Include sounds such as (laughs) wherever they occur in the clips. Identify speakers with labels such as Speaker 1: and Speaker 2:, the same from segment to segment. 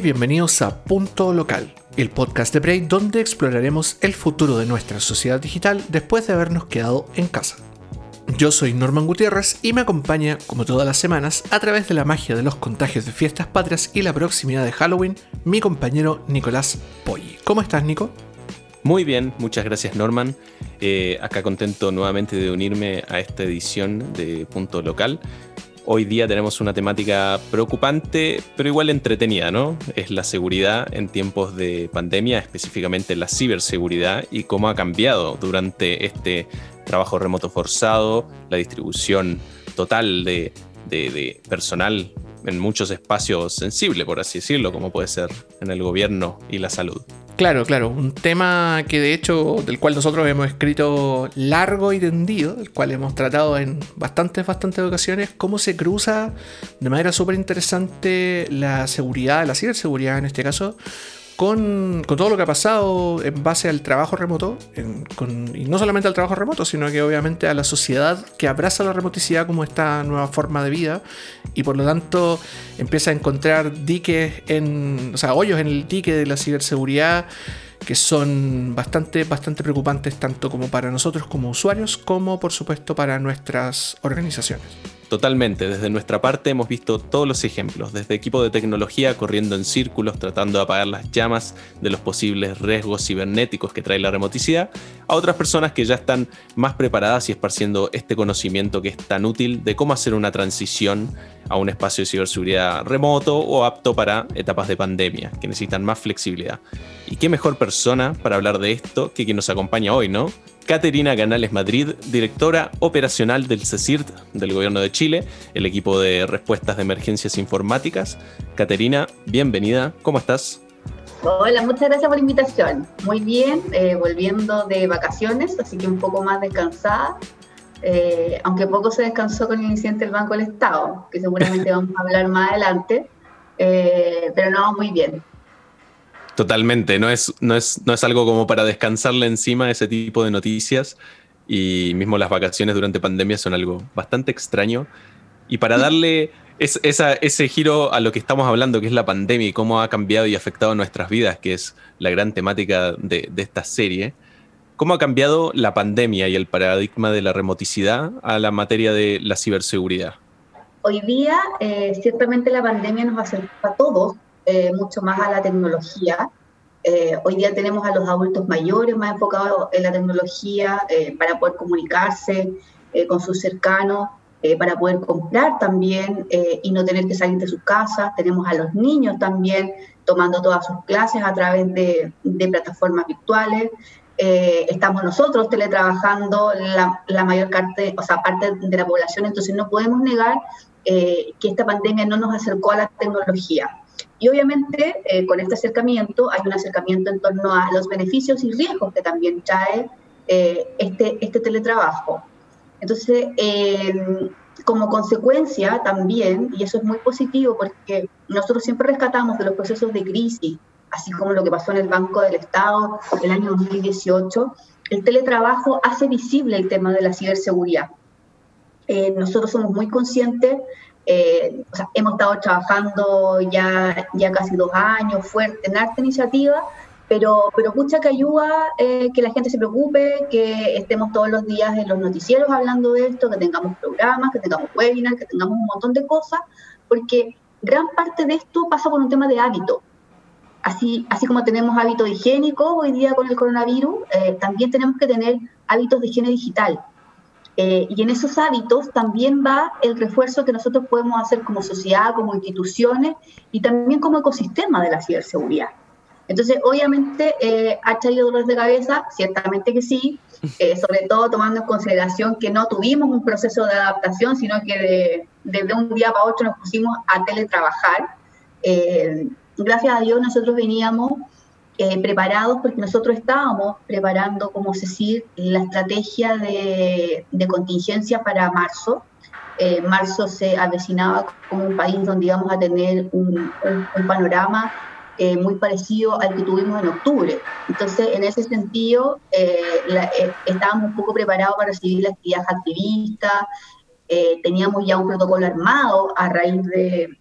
Speaker 1: Bienvenidos a Punto Local, el podcast de Break donde exploraremos el futuro de nuestra sociedad digital después de habernos quedado en casa. Yo soy Norman Gutiérrez y me acompaña, como todas las semanas, a través de la magia de los contagios de fiestas patrias y la proximidad de Halloween, mi compañero Nicolás Poggi. ¿Cómo estás, Nico?
Speaker 2: Muy bien, muchas gracias Norman. Eh, acá contento nuevamente de unirme a esta edición de Punto Local. Hoy día tenemos una temática preocupante, pero igual entretenida, ¿no? Es la seguridad en tiempos de pandemia, específicamente la ciberseguridad y cómo ha cambiado durante este trabajo remoto forzado, la distribución total de, de personal en muchos espacios sensibles, por así decirlo, como puede ser en el gobierno y la salud.
Speaker 1: Claro, claro, un tema que de hecho del cual nosotros hemos escrito largo y tendido, del cual hemos tratado en bastantes, bastantes ocasiones, cómo se cruza de manera súper interesante la seguridad, la ciberseguridad en este caso, con, todo lo que ha pasado en base al trabajo remoto, y no solamente al trabajo remoto, sino que obviamente a la sociedad que abraza la remoticidad como esta nueva forma de vida y por lo tanto empieza a encontrar diques en, o sea, hoyos en el dique de la ciberseguridad que son bastante, bastante preocupantes tanto como para nosotros como usuarios como por supuesto para nuestras organizaciones.
Speaker 2: Totalmente, desde nuestra parte hemos visto todos los ejemplos, desde equipo de tecnología corriendo en círculos tratando de apagar las llamas de los posibles riesgos cibernéticos que trae la remoticidad, a otras personas que ya están más preparadas y esparciendo este conocimiento que es tan útil de cómo hacer una transición a un espacio de ciberseguridad remoto o apto para etapas de pandemia, que necesitan más flexibilidad. ¿Y qué mejor persona para hablar de esto que quien nos acompaña hoy, no? Caterina Canales Madrid, directora operacional del CECIRT del Gobierno de Chile, el equipo de respuestas de emergencias informáticas. Caterina, bienvenida, ¿cómo estás?
Speaker 3: Hola, muchas gracias por la invitación. Muy bien, eh, volviendo de vacaciones, así que un poco más descansada, eh, aunque poco se descansó con el incidente del Banco del Estado, que seguramente (laughs) vamos a hablar más adelante, eh, pero no, muy bien.
Speaker 2: Totalmente, no es, no, es, no es algo como para descansarle encima ese tipo de noticias y mismo las vacaciones durante pandemia son algo bastante extraño. Y para darle ese giro a lo que estamos hablando, que es la pandemia y cómo ha cambiado y afectado nuestras vidas, que es la gran temática de, esta serie, ¿cómo ha cambiado la pandemia y el paradigma de la remoticidad a la materia de la ciberseguridad?
Speaker 3: Hoy día, eh, ciertamente la pandemia nos acerca a todos eh, mucho más a la tecnología. Eh, hoy día tenemos a los adultos mayores más enfocados en la tecnología para poder comunicarse con sus cercanos, para poder comprar también y no tener que salir de sus casas. Tenemos a los niños también tomando todas sus clases a través de plataformas virtuales. Estamos nosotros teletrabajando la, la, mayor parte, o sea, parte de la población, entonces no podemos negar que esta pandemia no nos acercó a la tecnología. Y obviamente eh, con este acercamiento hay un acercamiento en torno a los beneficios y riesgos que también trae eh, este, este teletrabajo. Entonces, em, como consecuencia también, y eso es muy positivo porque nosotros siempre rescatamos de los procesos de crisis, así como lo que pasó en el Banco del Estado el año 2018, el teletrabajo hace visible el tema de la ciberseguridad. Eh, nosotros somos muy conscientes eh, o sea, hemos estado trabajando ya, ya casi dos años fuerte en arte iniciativa, pero, pero mucha que ayuda eh, que la gente se preocupe, que estemos todos los días en los noticieros hablando de esto, que tengamos programas, que tengamos webinars, que tengamos un montón de cosas, porque gran parte de esto pasa por un tema de hábito. Así, así como tenemos hábitos higiénicos hoy día con el coronavirus, eh, también tenemos que tener hábitos de higiene digital. Eh, y en esos hábitos también va el refuerzo que nosotros podemos hacer como sociedad, como instituciones y también como ecosistema de la ciberseguridad. Entonces, obviamente, eh, ha traído dolores de cabeza, ciertamente que sí, eh, sobre todo tomando en consideración que no tuvimos un proceso de adaptación, sino que desde un día para otro nos pusimos a teletrabajar. Gracias a Dios nosotros veníamos eh, preparados porque nosotros estábamos preparando como CECIR la estrategia de, contingencia para marzo. Eh, marzo se avecinaba como un país donde íbamos a tener un, panorama eh, muy parecido al que tuvimos en octubre. Entonces, en ese sentido, estábamos un poco preparados para recibir la actividad activista, teníamos ya un protocolo armado a raíz de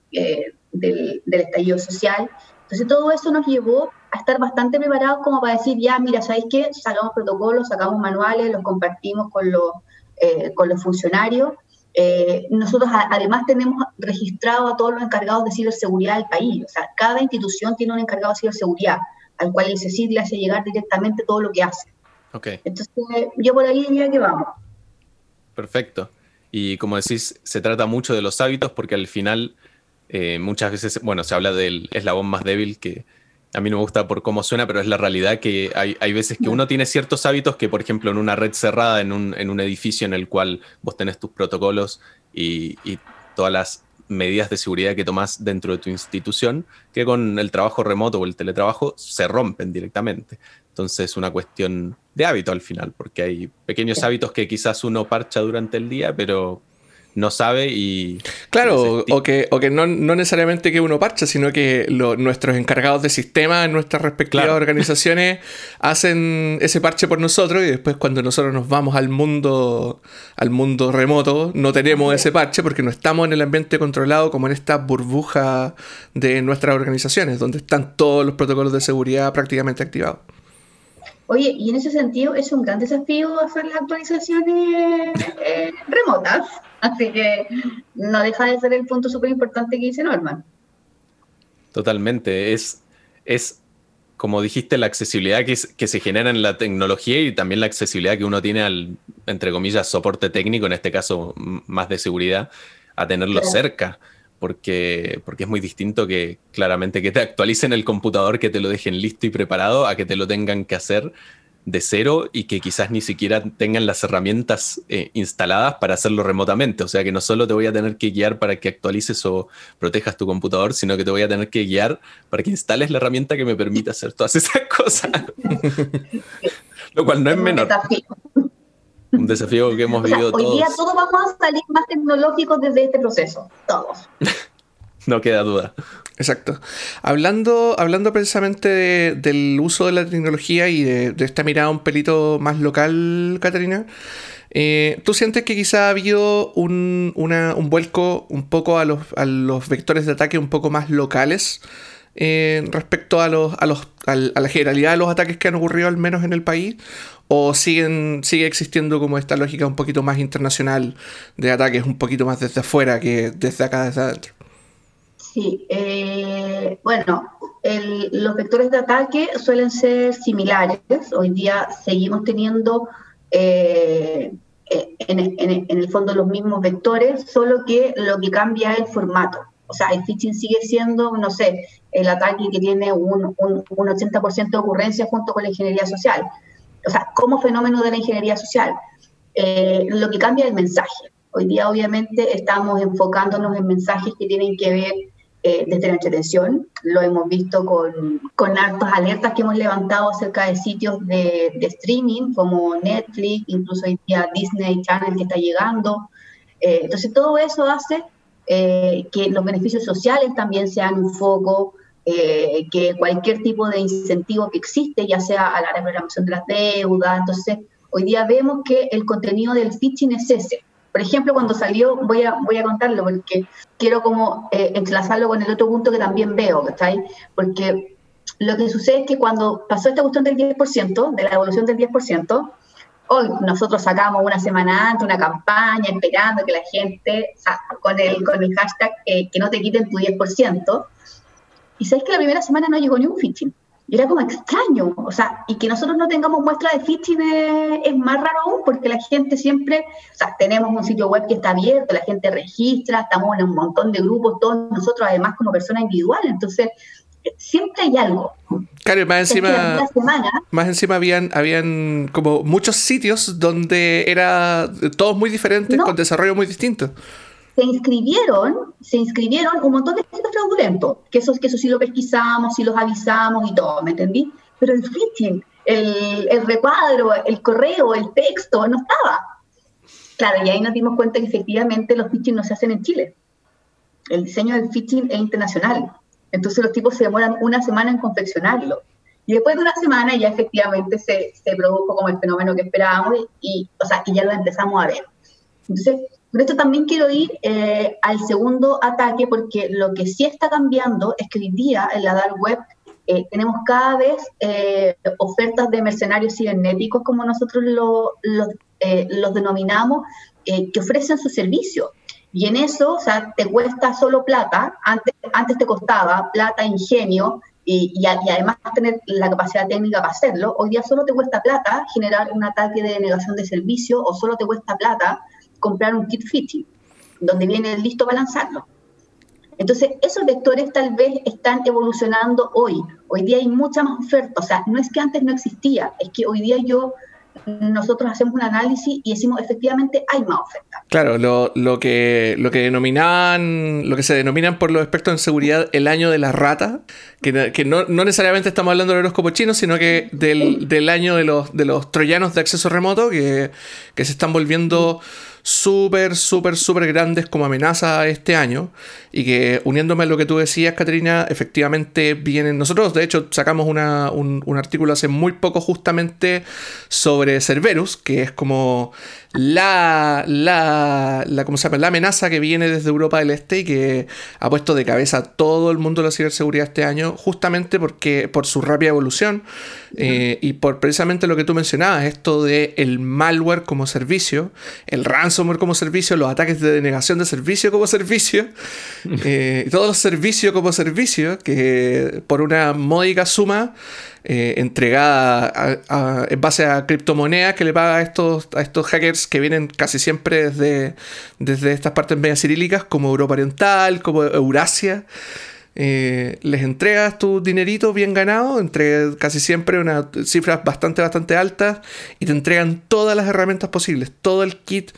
Speaker 3: del, del estallido social. Entonces todo eso nos llevó a estar bastante preparados como para decir, ya, mira, ¿sabéis qué? Sacamos protocolos, sacamos manuales, los compartimos con los, eh, con los funcionarios. Eh, nosotros además tenemos registrado a todos los encargados de ciberseguridad del país. O sea, cada institución tiene un encargado de ciberseguridad al cual el CECID le hace llegar directamente todo lo que hace.
Speaker 2: Okay.
Speaker 3: Entonces, yo por ahí diría que vamos.
Speaker 2: Perfecto. Y como decís, se trata mucho de los hábitos porque al final eh, muchas veces, bueno, se habla del eslabón más débil que a mí no me gusta por cómo suena, pero es la realidad que hay, hay veces que uno tiene ciertos hábitos que, por ejemplo, en una red cerrada, en un, en un edificio en el cual vos tenés tus protocolos y, y todas las medidas de seguridad que tomás dentro de tu institución, que con el trabajo remoto o el teletrabajo se rompen directamente. Entonces es una cuestión de hábito al final, porque hay pequeños hábitos que quizás uno parcha durante el día, pero no sabe y...
Speaker 1: Claro, o que, o que no, necesariamente que uno parcha, sino que nuestros encargados de sistema en nuestras respectivas organizaciones (laughs) hacen ese parche por nosotros y después cuando nosotros nos vamos al mundo, al mundo remoto no tenemos ese parche porque no estamos en el ambiente controlado como en esta burbuja de nuestras organizaciones, donde están todos los protocolos de seguridad prácticamente activados.
Speaker 3: Oye, y en ese sentido es un gran desafío hacer las actualizaciones eh, remotas, así que no deja de ser el punto súper importante que dice Norman.
Speaker 2: Totalmente, es, es como dijiste, la accesibilidad que, que, se genera en la tecnología y también la accesibilidad que uno tiene al, entre comillas, soporte técnico, en este caso más de seguridad, a tenerlo cerca porque, porque es muy distinto que claramente que te actualicen el computador, que te lo dejen listo y preparado, a que te lo tengan que hacer de cero y que quizás ni siquiera tengan las herramientas eh, instaladas para hacerlo remotamente. O sea que no solo te voy a tener que guiar para que actualices o protejas tu computador, sino que te voy a tener que guiar para que instales la herramienta que me permita hacer todas esas (laughs) cosas. (laughs) Lo cual no es menor. Un desafío que hemos vivido todos.
Speaker 3: Hoy día todos vamos a salir más tecnológicos desde este proceso, todos. (laughs)
Speaker 2: no queda duda.
Speaker 1: Exacto. Hablando, hablando precisamente del uso de la tecnología y de, esta mirada un pelito más local, Catarina, eh, ¿tú sientes que quizá ha habido un, un vuelco un poco a los, a los vectores de ataque un poco más locales? Eh, respecto a, los, a, los, a, la generalidad de los ataques que han ocurrido al menos en el país? ¿O siguen, sigue existiendo como esta lógica un poquito más internacional de ataques un poquito más desde afuera que desde acá, desde adentro?
Speaker 3: Sí, eh, bueno, los vectores de ataque suelen ser similares. Hoy día seguimos teniendo eh, en, en, el fondo los mismos vectores, solo que lo que cambia es el formato. O sea, el phishing sigue siendo, no sé, el ataque que tiene un, un, un 80% de ocurrencia junto con la ingeniería social. O sea, como fenómeno de la ingeniería social. Eh, lo que cambia es el mensaje. Hoy día, obviamente, estamos enfocándonos en mensajes que tienen que ver eh, desde la entretención. Lo hemos visto con, con hartas alertas que hemos levantado acerca de sitios de, de, streaming como Netflix, incluso hoy día Disney Channel que está llegando. Eh, entonces, todo eso hace eh, que los beneficios sociales también sean un foco, eh, que cualquier tipo de incentivo que existe, ya sea a la reprogramación de las deudas. Entonces, hoy día vemos que el contenido del phishing es ese. Por ejemplo, cuando salió, voy a, voy a contarlo porque quiero como eh, entrelazarlo con el otro punto que también veo, ¿cachai? Porque lo que sucede es que cuando pasó esta cuestión del 10%, de la evolución del 10%, Hoy nosotros sacamos una semana antes una campaña esperando que la gente, con el, con el hashtag eh, que no te quiten tu 10%, y sabes que la primera semana no llegó ni un phishing. Y era como extraño, o sea, y que nosotros no tengamos muestra de phishing es, más raro aún porque la gente siempre, o sea, tenemos un sitio web que está abierto, la gente registra, estamos en un montón de grupos, todos nosotros además como personas individuales, entonces siempre hay algo.
Speaker 1: Claro, más encima, más encima habían, habían como muchos sitios donde era todos muy diferentes, con desarrollo muy distinto.
Speaker 3: Se inscribieron, se inscribieron un montón de sitios fraudulentos, que eso, que eso sí lo pesquisamos, sí los avisamos y todo, ¿me entendí? Pero el phishing, el, el recuadro, el correo, el texto, no estaba. Claro, y ahí nos dimos cuenta que efectivamente los phishing no se hacen en Chile. El diseño del phishing es internacional. Entonces los tipos se demoran una semana en confeccionarlo. Y después de una semana ya efectivamente se, se produjo como el fenómeno que esperábamos y, o sea, y ya lo empezamos a ver. Entonces, Con esto también quiero ir eh, al segundo ataque porque lo que sí está cambiando es que hoy día en la dark web eh, tenemos cada vez eh, ofertas de mercenarios cibernéticos, como nosotros lo, los denominamos, que ofrecen su servicio. Y en eso, o sea, te cuesta solo plata, antes, antes te costaba plata, ingenio, y, además tener la capacidad técnica para hacerlo, hoy día solo te cuesta plata generar un ataque de denegación de servicio o solo te cuesta plata comprar un kit fitting, donde viene listo para lanzarlo. Entonces, esos vectores tal vez están evolucionando hoy. Hoy día hay mucha más oferta. O sea, no es que antes no existía, es que hoy día yo nosotros hacemos un análisis y decimos efectivamente hay más oferta.
Speaker 1: Claro, lo, lo, que, lo que lo que se denominan por los expertos en seguridad el año de la rata, que, que no, no, necesariamente estamos hablando del horóscopo chino, sino que del, del año de los, de los troyanos de acceso remoto que, que se están volviendo súper, súper, súper grandes como amenaza este año y que uniéndome a lo que tú decías, Caterina, efectivamente vienen, nosotros de hecho sacamos una, un, un, artículo hace muy poco justamente sobre Cerberus, que es como la, la, la, ¿cómo se llama? la amenaza que viene desde Europa del Este y que ha puesto de cabeza a todo el mundo de la ciberseguridad este año, justamente porque por su rápida evolución eh, y por precisamente lo que tú mencionabas, esto de el malware como servicio, el ransomware como servicio, los ataques de denegación de servicio como servicio, eh, todos los servicios como servicio, que por una módica suma eh, entregada en base a criptomonedas que le paga a estos, a estos hackers que vienen casi siempre desde, desde estas partes media cirílicas, como Europa Oriental, como Eurasia. Eh, les entregas tu dinerito bien ganado, entre casi siempre unas cifras bastante, bastante altas, y te entregan todas las herramientas posibles, todo el kit,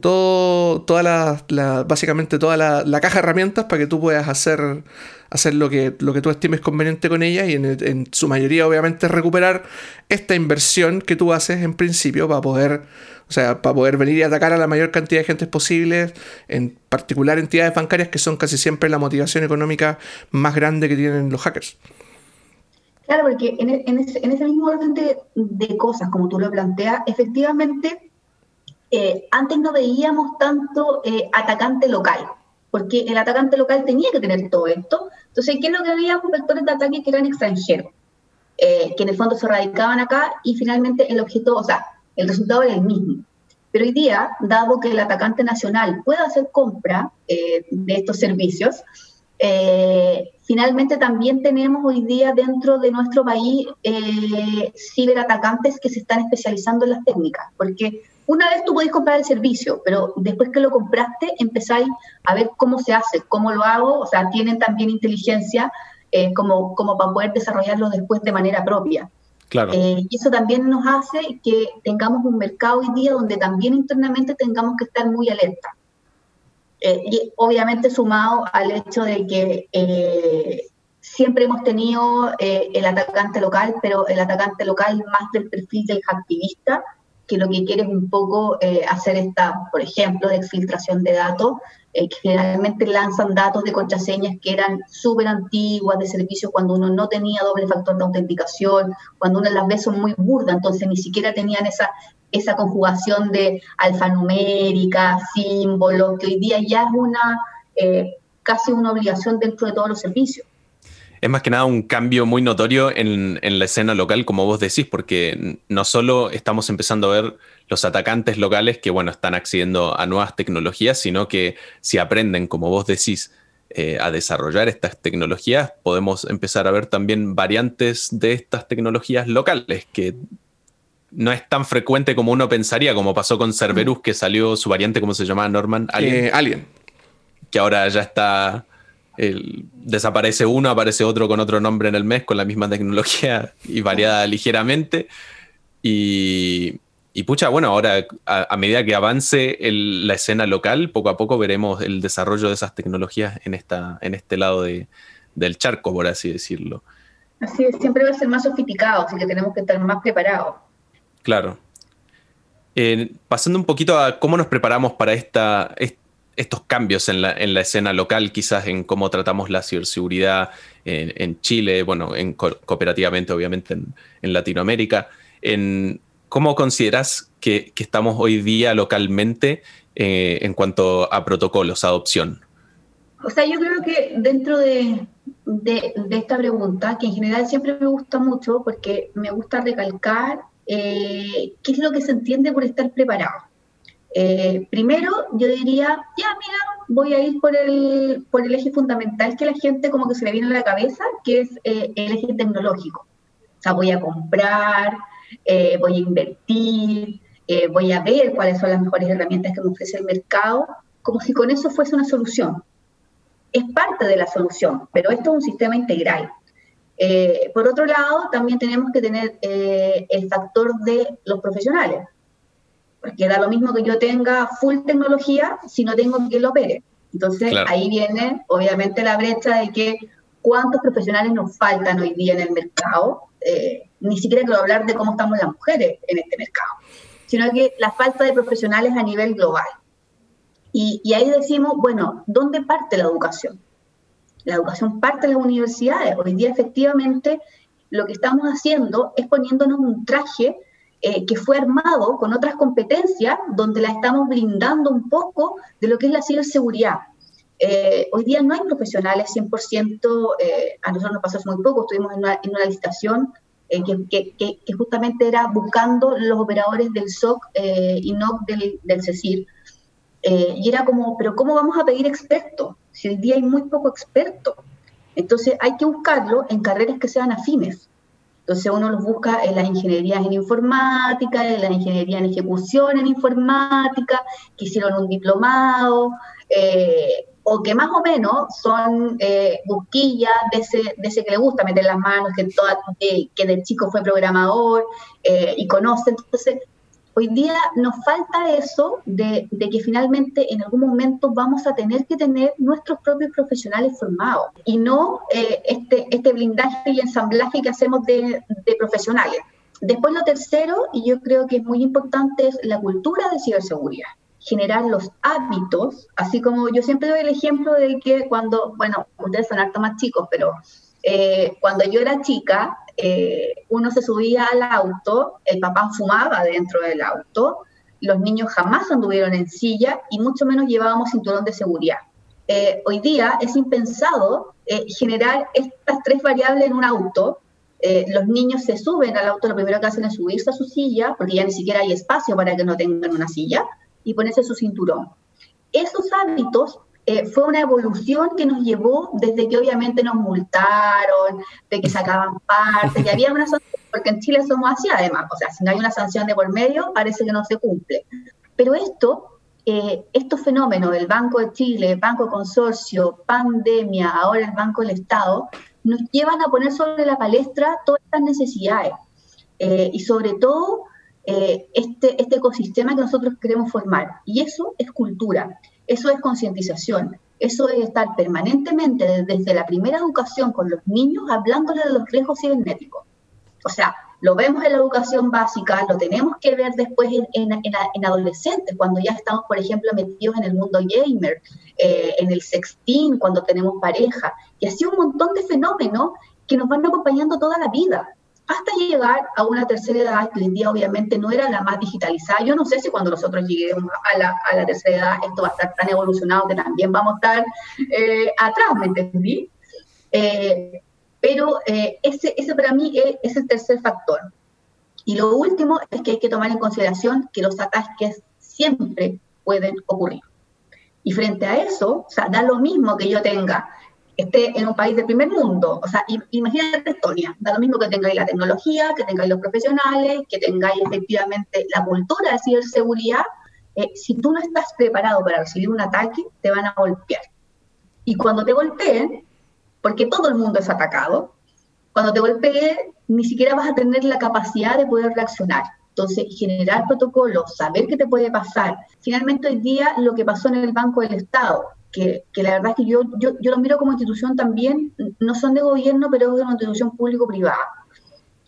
Speaker 1: todo, toda la, básicamente toda la, caja de herramientas para que tú puedas hacer, hacer lo, que, lo que tú estimes conveniente con ellas y en, su mayoría obviamente recuperar esta inversión que tú haces en principio para poder, o sea, para poder venir y atacar a la mayor cantidad de gente posible, en particular entidades bancarias que son casi siempre la motivación económica más grande que tienen los hackers.
Speaker 3: Claro, porque en, e, ese, mismo orden de, de cosas, como tú lo planteas, efectivamente eh, antes no veíamos tanto eh, atacante local, porque el atacante local tenía que tener todo esto. Entonces, ¿qué es lo que veíamos? Vectores de ataque que eran extranjeros, eh, que en el fondo se radicaban acá y finalmente el objeto, o sea, el resultado era el mismo. Pero hoy día, dado que el atacante nacional puede hacer compra de estos servicios, finalmente también tenemos hoy día dentro de nuestro país ciberatacantes que se están especializando en las técnicas, porque una vez tú podés comprar el servicio, pero después que lo compraste, empezáis a ver cómo se hace, cómo lo hago, o sea, tienen también inteligencia eh, como, como para poder desarrollarlo después de manera propia.
Speaker 2: Claro.
Speaker 3: Eh, y eso también nos hace que tengamos un mercado hoy día donde también internamente tengamos que estar muy alerta. Eh, y obviamente sumado al hecho de que siempre hemos tenido el atacante local, pero el atacante local más del perfil del activista, que lo que quiere es un poco eh, hacer esta, por ejemplo, de exfiltración de datos, eh, que generalmente lanzan datos de contraseñas que eran súper antiguas de servicios cuando uno no tenía doble factor de autenticación, cuando uno las ve son muy burdas, entonces ni siquiera tenían esa, esa conjugación de alfanumérica, símbolos, que hoy día ya es una eh, casi una obligación dentro de todos los servicios
Speaker 2: es más que nada un cambio muy notorio en, la escena local, como vos decís, porque no solo estamos empezando a ver los atacantes locales que, bueno, están accediendo a nuevas tecnologías, sino que si aprenden, como vos decís, eh, a desarrollar estas tecnologías, podemos empezar a ver también variantes de estas tecnologías locales, que no es tan frecuente como uno pensaría, como pasó con Cerberus, que salió su variante, ¿cómo se llamaba Norman?
Speaker 1: Eh, Alien.
Speaker 2: Que ahora ya está desaparece uno, aparece otro con otro nombre en el mes, con la misma tecnología y variada ligeramente. Y, pucha, bueno, ahora a, medida que avance la escena local, poco a poco veremos el desarrollo de esas tecnologías en, esta, en este lado del charco, por así decirlo.
Speaker 3: Así es, siempre va a ser más sofisticado, así que tenemos que estar más preparados.
Speaker 2: Claro. Eh, pasando un poquito a cómo nos preparamos para esta, estos cambios en la, escena local, quizás en cómo tratamos la ciberseguridad en, Chile, bueno, en, cooperativamente obviamente en, Latinoamérica. En, ¿Cómo consideras que, estamos hoy día localmente eh, en cuanto a protocolos, adopción?
Speaker 3: O sea, yo creo que dentro de, esta pregunta, que en general siempre me gusta mucho porque me gusta recalcar eh, qué es lo que se entiende por estar preparado. Eh, primero, yo diría, ya, mira, voy a ir por el, eje fundamental que la gente como que se le viene a la cabeza, que es el eje tecnológico. O sea, voy a comprar, eh, voy a invertir, eh, voy a ver cuáles son las mejores herramientas que me ofrece el mercado, como si con eso fuese una solución. Es parte de la solución, pero esto es un sistema integral. Eh, por otro lado, también tenemos que tener el factor de los profesionales, porque da lo mismo que yo tenga full tecnología si no tengo quien lo opere. Entonces ahí viene obviamente la brecha de que cuántos profesionales nos faltan hoy día en el mercado ni siquiera quiero hablar de cómo estamos las mujeres en este mercado, sino que la falta de profesionales a nivel global. Y, ahí decimos, bueno, ¿dónde parte la educación? La educación parte de las universidades. Hoy día efectivamente lo que estamos haciendo es poniéndonos un traje eh, que fue armado con otras competencias donde la estamos brindando un poco de lo que es la ciberseguridad. Eh, hoy día no hay profesionales 100%, eh, a nosotros nos pasó hace muy poco, estuvimos en una, en una licitación eh, que, justamente era buscando los operadores del SOC eh, y no del, del CECIR. Eh, y era como, pero ¿cómo vamos a pedir expertos? Si hoy día hay muy poco experto. Entonces hay que buscarlo en carreras que sean afines. Entonces uno los busca en las ingenierías en informática, en la ingeniería en ejecución en informática, que hicieron un diplomado, eh, o que más o menos son eh, busquillas de ese, de ese que le gusta meter las manos, que, toda, que de chico fue programador eh, y conoce. Entonces, hoy día nos falta eso de, que finalmente en algún momento vamos a tener que tener nuestros propios profesionales formados y no eh, este, este blindaje y ensamblaje que hacemos de, de profesionales. Después lo tercero, y yo creo que es muy importante, es la cultura de ciberseguridad generar los hábitos, así como yo siempre doy el ejemplo de que cuando, bueno, ustedes son harto más chicos, pero eh, cuando yo era chica, eh, uno se subía al auto, el papá fumaba dentro del auto, los niños jamás anduvieron en silla y mucho menos llevábamos cinturón de seguridad. Eh, hoy día es impensado generar estas tres variables en un auto. los niños se suben al auto, lo primero que hacen es subirse a su silla, porque ya ni siquiera hay espacio para que no tengan una silla y ponerse su cinturón. Esos hábitos eh, fue una evolución que nos llevó desde que obviamente nos multaron, de que sacaban parte, que había una sanción, porque en Chile somos así además, o sea, si no hay una sanción de por medio, parece que no se cumple. Pero esto, eh, estos fenómenos del Banco de Chile, Banco Consorcio, pandemia, ahora el Banco del Estado, nos llevan a poner sobre la palestra todas estas necesidades. Eh, y sobre todo eh, este, este ecosistema que nosotros queremos formar. Y eso es cultura, eso es concientización, eso es estar permanentemente desde la primera educación con los niños hablándoles de los riesgos cibernéticos. O sea, lo vemos en la educación básica, lo tenemos que ver después en, en, adolescentes, cuando ya estamos, por ejemplo, metidos en el mundo gamer, eh, en el sexting, cuando tenemos pareja, y así un montón de fenómenos que nos van acompañando toda la vida hasta llegar a una tercera edad, que hoy en día obviamente no era la más digitalizada. Yo no sé si cuando nosotros lleguemos a la, tercera edad esto va a estar tan evolucionado que también vamos a estar eh, atrás, ¿me entendí? Eh, pero eh, ese, ese para mí es, el tercer factor. Y lo último es que hay que tomar en consideración que los ataques siempre pueden ocurrir. Y frente a eso, o sea, da lo mismo que yo tenga esté en un país del primer mundo. O sea, imagínate Estonia, da lo mismo que tengáis la tecnología, que tengáis los profesionales, que tengáis efectivamente la cultura de ciberseguridad. Eh, si tú no estás preparado para recibir un ataque, te van a golpear. Y cuando te golpeen, porque todo el mundo es atacado, cuando te golpeen, ni siquiera vas a tener la capacidad de poder reaccionar. Entonces, generar protocolos, saber qué te puede pasar. Finalmente, hoy día, lo que pasó en el Banco del Estado, que, la verdad es que yo, yo, yo los miro como institución también, no son de gobierno, pero es una institución público-privada.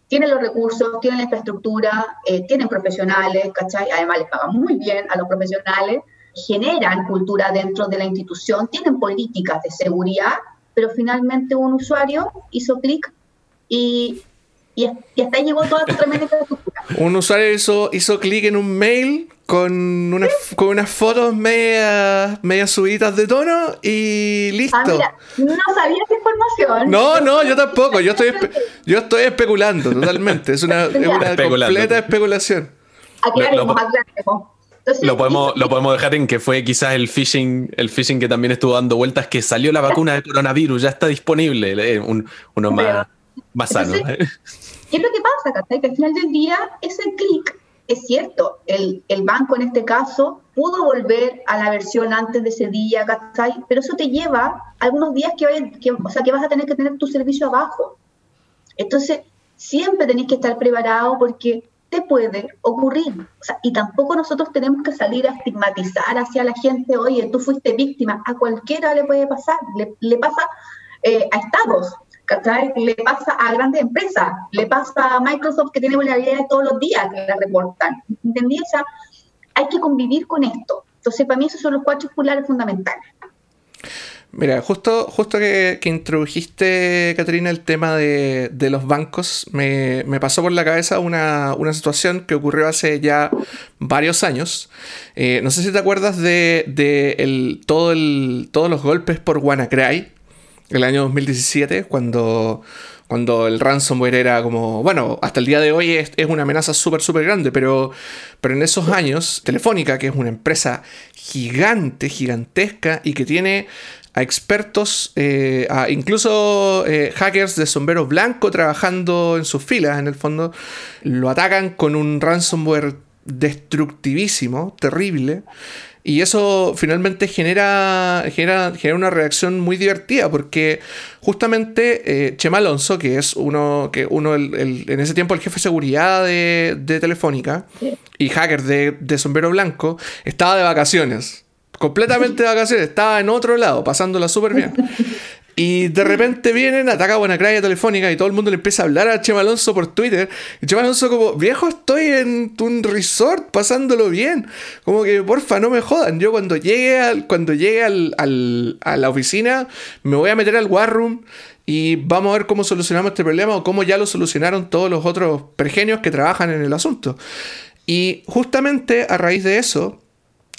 Speaker 3: Tienen los recursos, tienen la infraestructura, eh, tienen profesionales, ¿cachai? Además les pagan muy bien a los profesionales, generan cultura dentro de la institución, tienen políticas de seguridad, pero finalmente un usuario hizo clic y, y, hasta ahí llegó toda su tremenda infraestructura.
Speaker 1: Un usuario hizo, hizo clic en un mail con, unas, con unas fotos media, media subidas de tono y listo. Ah, mira,
Speaker 3: no sabía esa información.
Speaker 1: No, no, yo tampoco. Yo estoy, yo estoy especulando totalmente. Es una, es una completa especulación.
Speaker 3: Aclaremos, aclaremos
Speaker 2: lo, podemos, lo podemos dejar en que fue quizás el phishing, el phishing que también estuvo dando vueltas, que salió la vacuna de coronavirus, ya está disponible, eh, uno más, más sano.
Speaker 3: ¿Qué es lo que pasa, Que al final del día, ese clic, es cierto, el, el, banco en este caso pudo volver a la versión antes de ese día. Pero eso te lleva algunos días que, que, o sea, que vas a tener que tener tu servicio abajo. Entonces, siempre tenés que estar preparado porque te puede ocurrir. y tampoco nosotros tenemos que salir a estigmatizar hacia la gente, oye, tú fuiste víctima, a cualquiera le puede pasar, le, pasa eh, a estados, le pasa a grandes empresas, le pasa a Microsoft que tiene vulnerabilidades todos los días que la reportan. ¿Entendí? O sea, hay que convivir con esto. Entonces, para mí esos son los cuatro pilares fundamentales.
Speaker 1: Mira, justo, justo que, introdujiste, Caterina, el tema de, los bancos, me, pasó por la cabeza una, situación que ocurrió hace ya varios años. Eh, no sé si te acuerdas de, el, todo el, todos los golpes por WannaCry, el año 2017, cuando, cuando el ransomware era como, bueno, hasta el día de hoy es, una amenaza súper, súper grande, pero, pero en esos años, Telefónica, que es una empresa gigante, gigantesca y que tiene a expertos, eh, a incluso eh, hackers de sombrero blanco trabajando en sus filas, en el fondo, lo atacan con un ransomware destructivísimo, terrible. Y eso finalmente genera, genera, una reacción muy divertida, porque justamente eh, Chema Alonso, que es uno, que uno en ese tiempo el jefe de seguridad de, Telefónica y hacker de, de sombrero blanco, estaba de vacaciones completamente de vacaciones, estaba en otro lado, pasándola súper bien. (laughs) Y de repente vienen, ataca a craya Telefónica y todo el mundo le empieza a hablar a Chema Alonso por Twitter. Y Chema Alonso como, viejo, estoy en un resort pasándolo bien. Como que, porfa, no me jodan. Yo cuando llegue, al, cuando llegue al, a la oficina, me voy a meter al war room y vamos a ver cómo solucionamos este problema o cómo ya lo solucionaron todos los otros pergenios que trabajan en el asunto. Y justamente a raíz de eso,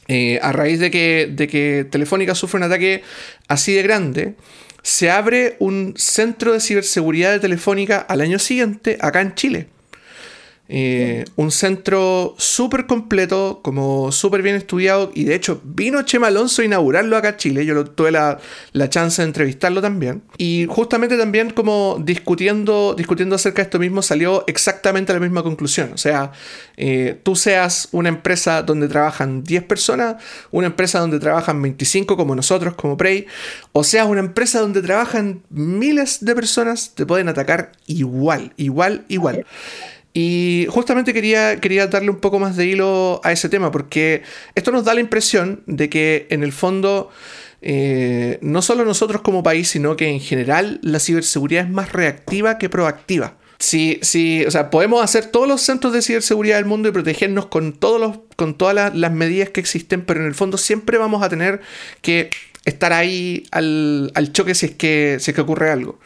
Speaker 1: eh, a raíz de que, de que Telefónica sufre un ataque así de grande, se abre un centro de ciberseguridad de Telefónica al año siguiente acá en Chile. Eh, un centro súper completo, como súper bien estudiado. Y de hecho, vino Chema Alonso a inaugurarlo acá en Chile. Yo tuve la, chance de entrevistarlo también. Y justamente también, como discutiendo, discutiendo acerca de esto mismo, salió exactamente la misma conclusión. O sea, eh, tú seas una empresa donde trabajan 10 personas, una empresa donde trabajan 25 como nosotros, como Prey, o seas una empresa donde trabajan miles de personas, te pueden atacar igual, igual, igual. Y justamente quería, quería darle un poco más de hilo a ese tema, porque esto nos da la impresión de que en el fondo, eh, no solo nosotros como país, sino que en general la ciberseguridad es más reactiva que proactiva. Si, si, o sea, podemos hacer todos los centros de ciberseguridad del mundo y protegernos con, todos los, con todas las medidas que existen, pero en el fondo siempre vamos a tener que estar ahí al, choque si es que si es que ocurre algo.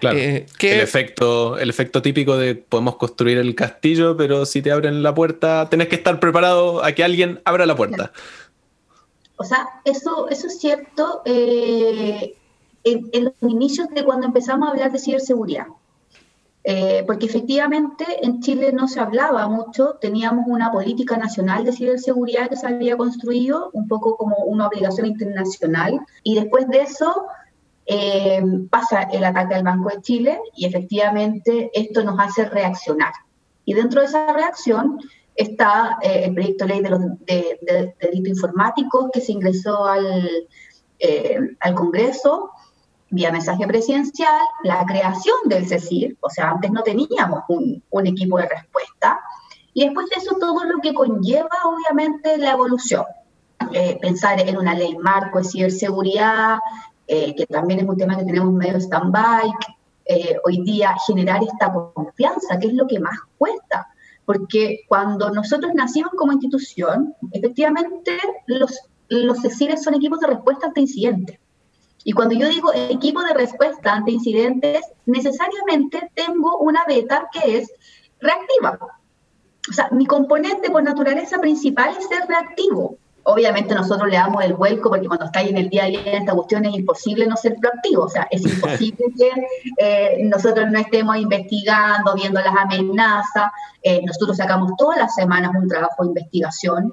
Speaker 2: Claro. Eh, el, efecto, el efecto típico de podemos construir el castillo, pero si te abren la puerta, tenés que estar preparado a que alguien abra la puerta.
Speaker 3: O sea, eso, eso es cierto eh, en los inicios de cuando empezamos a hablar de ciberseguridad. Eh, porque efectivamente en Chile no se hablaba mucho, teníamos una política nacional de ciberseguridad que se había construido, un poco como una obligación internacional, y después de eso eh, pasa el ataque al Banco de Chile y efectivamente esto nos hace reaccionar. Y dentro de esa reacción está eh, el proyecto de ley de, los, de, delitos informáticos que se ingresó al, al Congreso vía mensaje presidencial, la creación del CECIR, o sea, antes no teníamos un, equipo de respuesta, y después de eso todo lo que conlleva, obviamente, la evolución. Eh, pensar en una ley marco de ciberseguridad, eh, que también es un tema que tenemos medio stand-by, eh, hoy día generar esta confianza, que es lo que más cuesta, porque cuando nosotros nacimos como institución, efectivamente los, los CECIRes son equipos de respuesta ante incidentes. Y cuando yo digo equipo de respuesta ante incidentes, necesariamente tengo una beta que es reactiva. o sea, mi componente por naturaleza principal es ser reactivo. Obviamente nosotros le damos el vuelco porque cuando estáis en el día a día en esta cuestión es imposible no ser proactivo, o sea, es (laughs) imposible que eh, nosotros no estemos investigando, viendo las amenazas. Eh, nosotros sacamos todas las semanas un trabajo de investigación,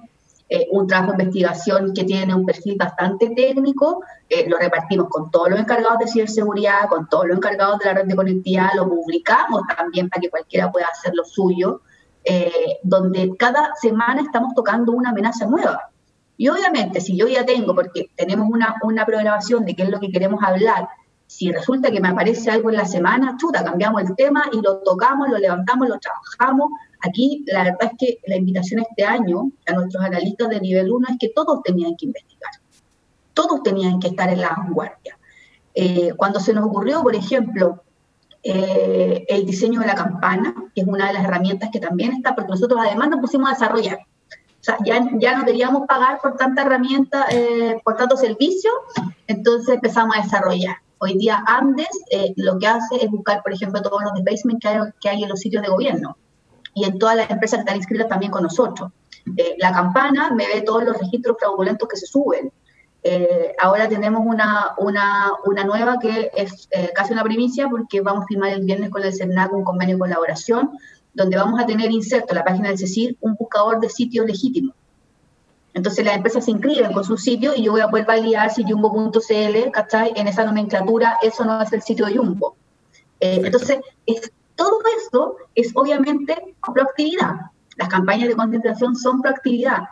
Speaker 3: eh, un trabajo de investigación que tiene un perfil bastante técnico, lo repartimos con todos los encargados de ciberseguridad, con todos los encargados de la red de conectividad, lo publicamos también para que cualquiera pueda hacer lo suyo. Eh, donde cada semana estamos tocando una amenaza nueva. Y obviamente, si yo ya tengo, porque tenemos una, una programación de qué es lo que queremos hablar, si resulta que me aparece algo en la semana, chuta, cambiamos el tema y lo tocamos, lo levantamos, lo trabajamos. Aquí la verdad es que la invitación este año a nuestros analistas de nivel 1 es que todos tenían que investigar, todos tenían que estar en la vanguardia. Eh, cuando se nos ocurrió, por ejemplo, eh, el diseño de la campana, que es una de las herramientas que también está, porque nosotros además nos pusimos a desarrollar. O sea, ya, ya no queríamos pagar por tanta herramienta, eh, por tanto servicio, entonces empezamos a desarrollar. Hoy día Andes eh, lo que hace es buscar, por ejemplo, todos los debasement que hay, que hay en los sitios de gobierno y en todas las empresas que están inscritas también con nosotros. la campana me ve todos los registros fraudulentos que se suben, eh, ahora tenemos una, una, una, nueva que es eh, casi una primicia porque vamos a firmar el viernes con el CERNAC un convenio de colaboración donde vamos a tener inserto en la página del CECIR un buscador de sitios legítimos. Entonces las empresas se inscriben con su sitio y yo voy a poder validar si Jumbo.cl, ¿cachai? En esa nomenclatura eso no es el sitio de Jumbo. Eh, entonces, es, todo esto es obviamente proactividad. Las campañas de concentración son proactividad.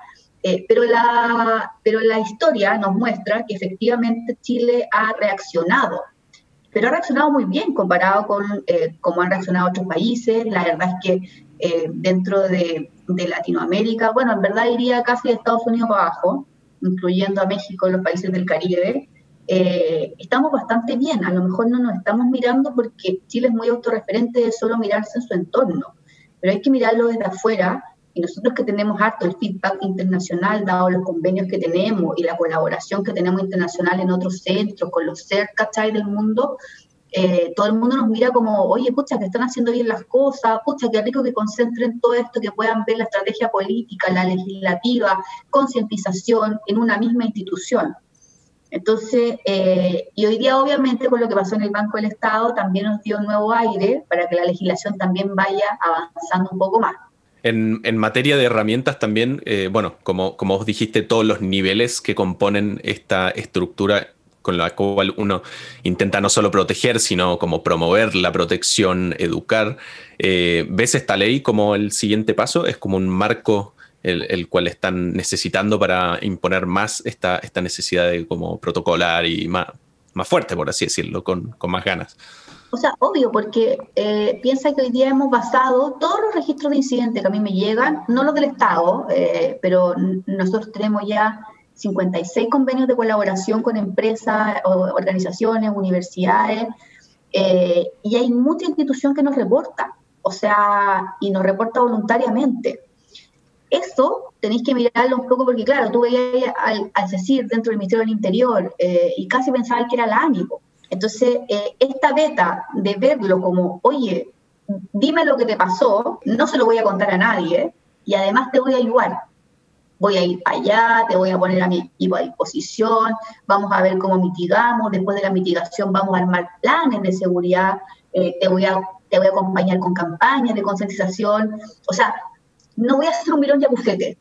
Speaker 3: Eh, pero, la, pero la historia nos muestra que efectivamente Chile ha reaccionado, pero ha reaccionado muy bien comparado con eh, cómo han reaccionado otros países. La verdad es que eh, dentro de, de, Latinoamérica, bueno, en verdad iría casi de Estados Unidos para abajo, incluyendo a México los países del Caribe. Estamos bastante bien, a lo mejor no nos estamos mirando porque Chile es muy autorreferente de solo mirarse en su entorno, pero hay que mirarlo desde afuera y nosotros que tenemos harto el feedback internacional, dado los convenios que tenemos y la colaboración que tenemos internacional en otros centros, con los CERT, ¿cachai? del mundo, eh, todo el mundo nos mira como, oye, pucha, que están haciendo bien las cosas, pucha, qué rico que concentren todo esto, que puedan ver la estrategia política, la legislativa, concientización en una misma institución. Entonces, eh, y hoy día obviamente con lo que pasó en el Banco del Estado también nos dio nuevo aire para que la legislación también vaya avanzando un poco más.
Speaker 2: En, materia de herramientas también, eh, bueno, como, como vos dijiste, todos los niveles que componen esta estructura con la cual uno intenta no solo proteger, sino como promover la protección, educar. Eh, ¿Ves esta ley como el siguiente paso? ¿Es como un marco el, cual están necesitando para imponer más esta, esta necesidad de como protocolar y más, más fuerte, por así decirlo, con, con más ganas?
Speaker 3: O sea, obvio, porque eh, piensa que hoy día hemos basado todos los registros de incidentes que a mí me llegan, no los del Estado, eh, pero nosotros tenemos ya 56 convenios de colaboración con empresas, organizaciones, universidades, eh, y hay mucha institución que nos reporta, o sea, y nos reporta voluntariamente. Eso tenéis que mirarlo un poco porque, claro, tú veías al, al dentro del Ministerio del Interior y casi pensabas que era la ANIPO. Entonces, eh, esta beta de verlo como, oye, dime lo que te pasó, no se lo voy a contar a nadie y además te voy a ayudar. Voy a ir allá, te voy a poner a mi equipo a disposición, vamos a ver cómo mitigamos, después de la mitigación vamos a armar planes de seguridad, eh, te, voy a, te voy a acompañar con campañas de concientización. O sea, no voy a hacer un mirón de bufete,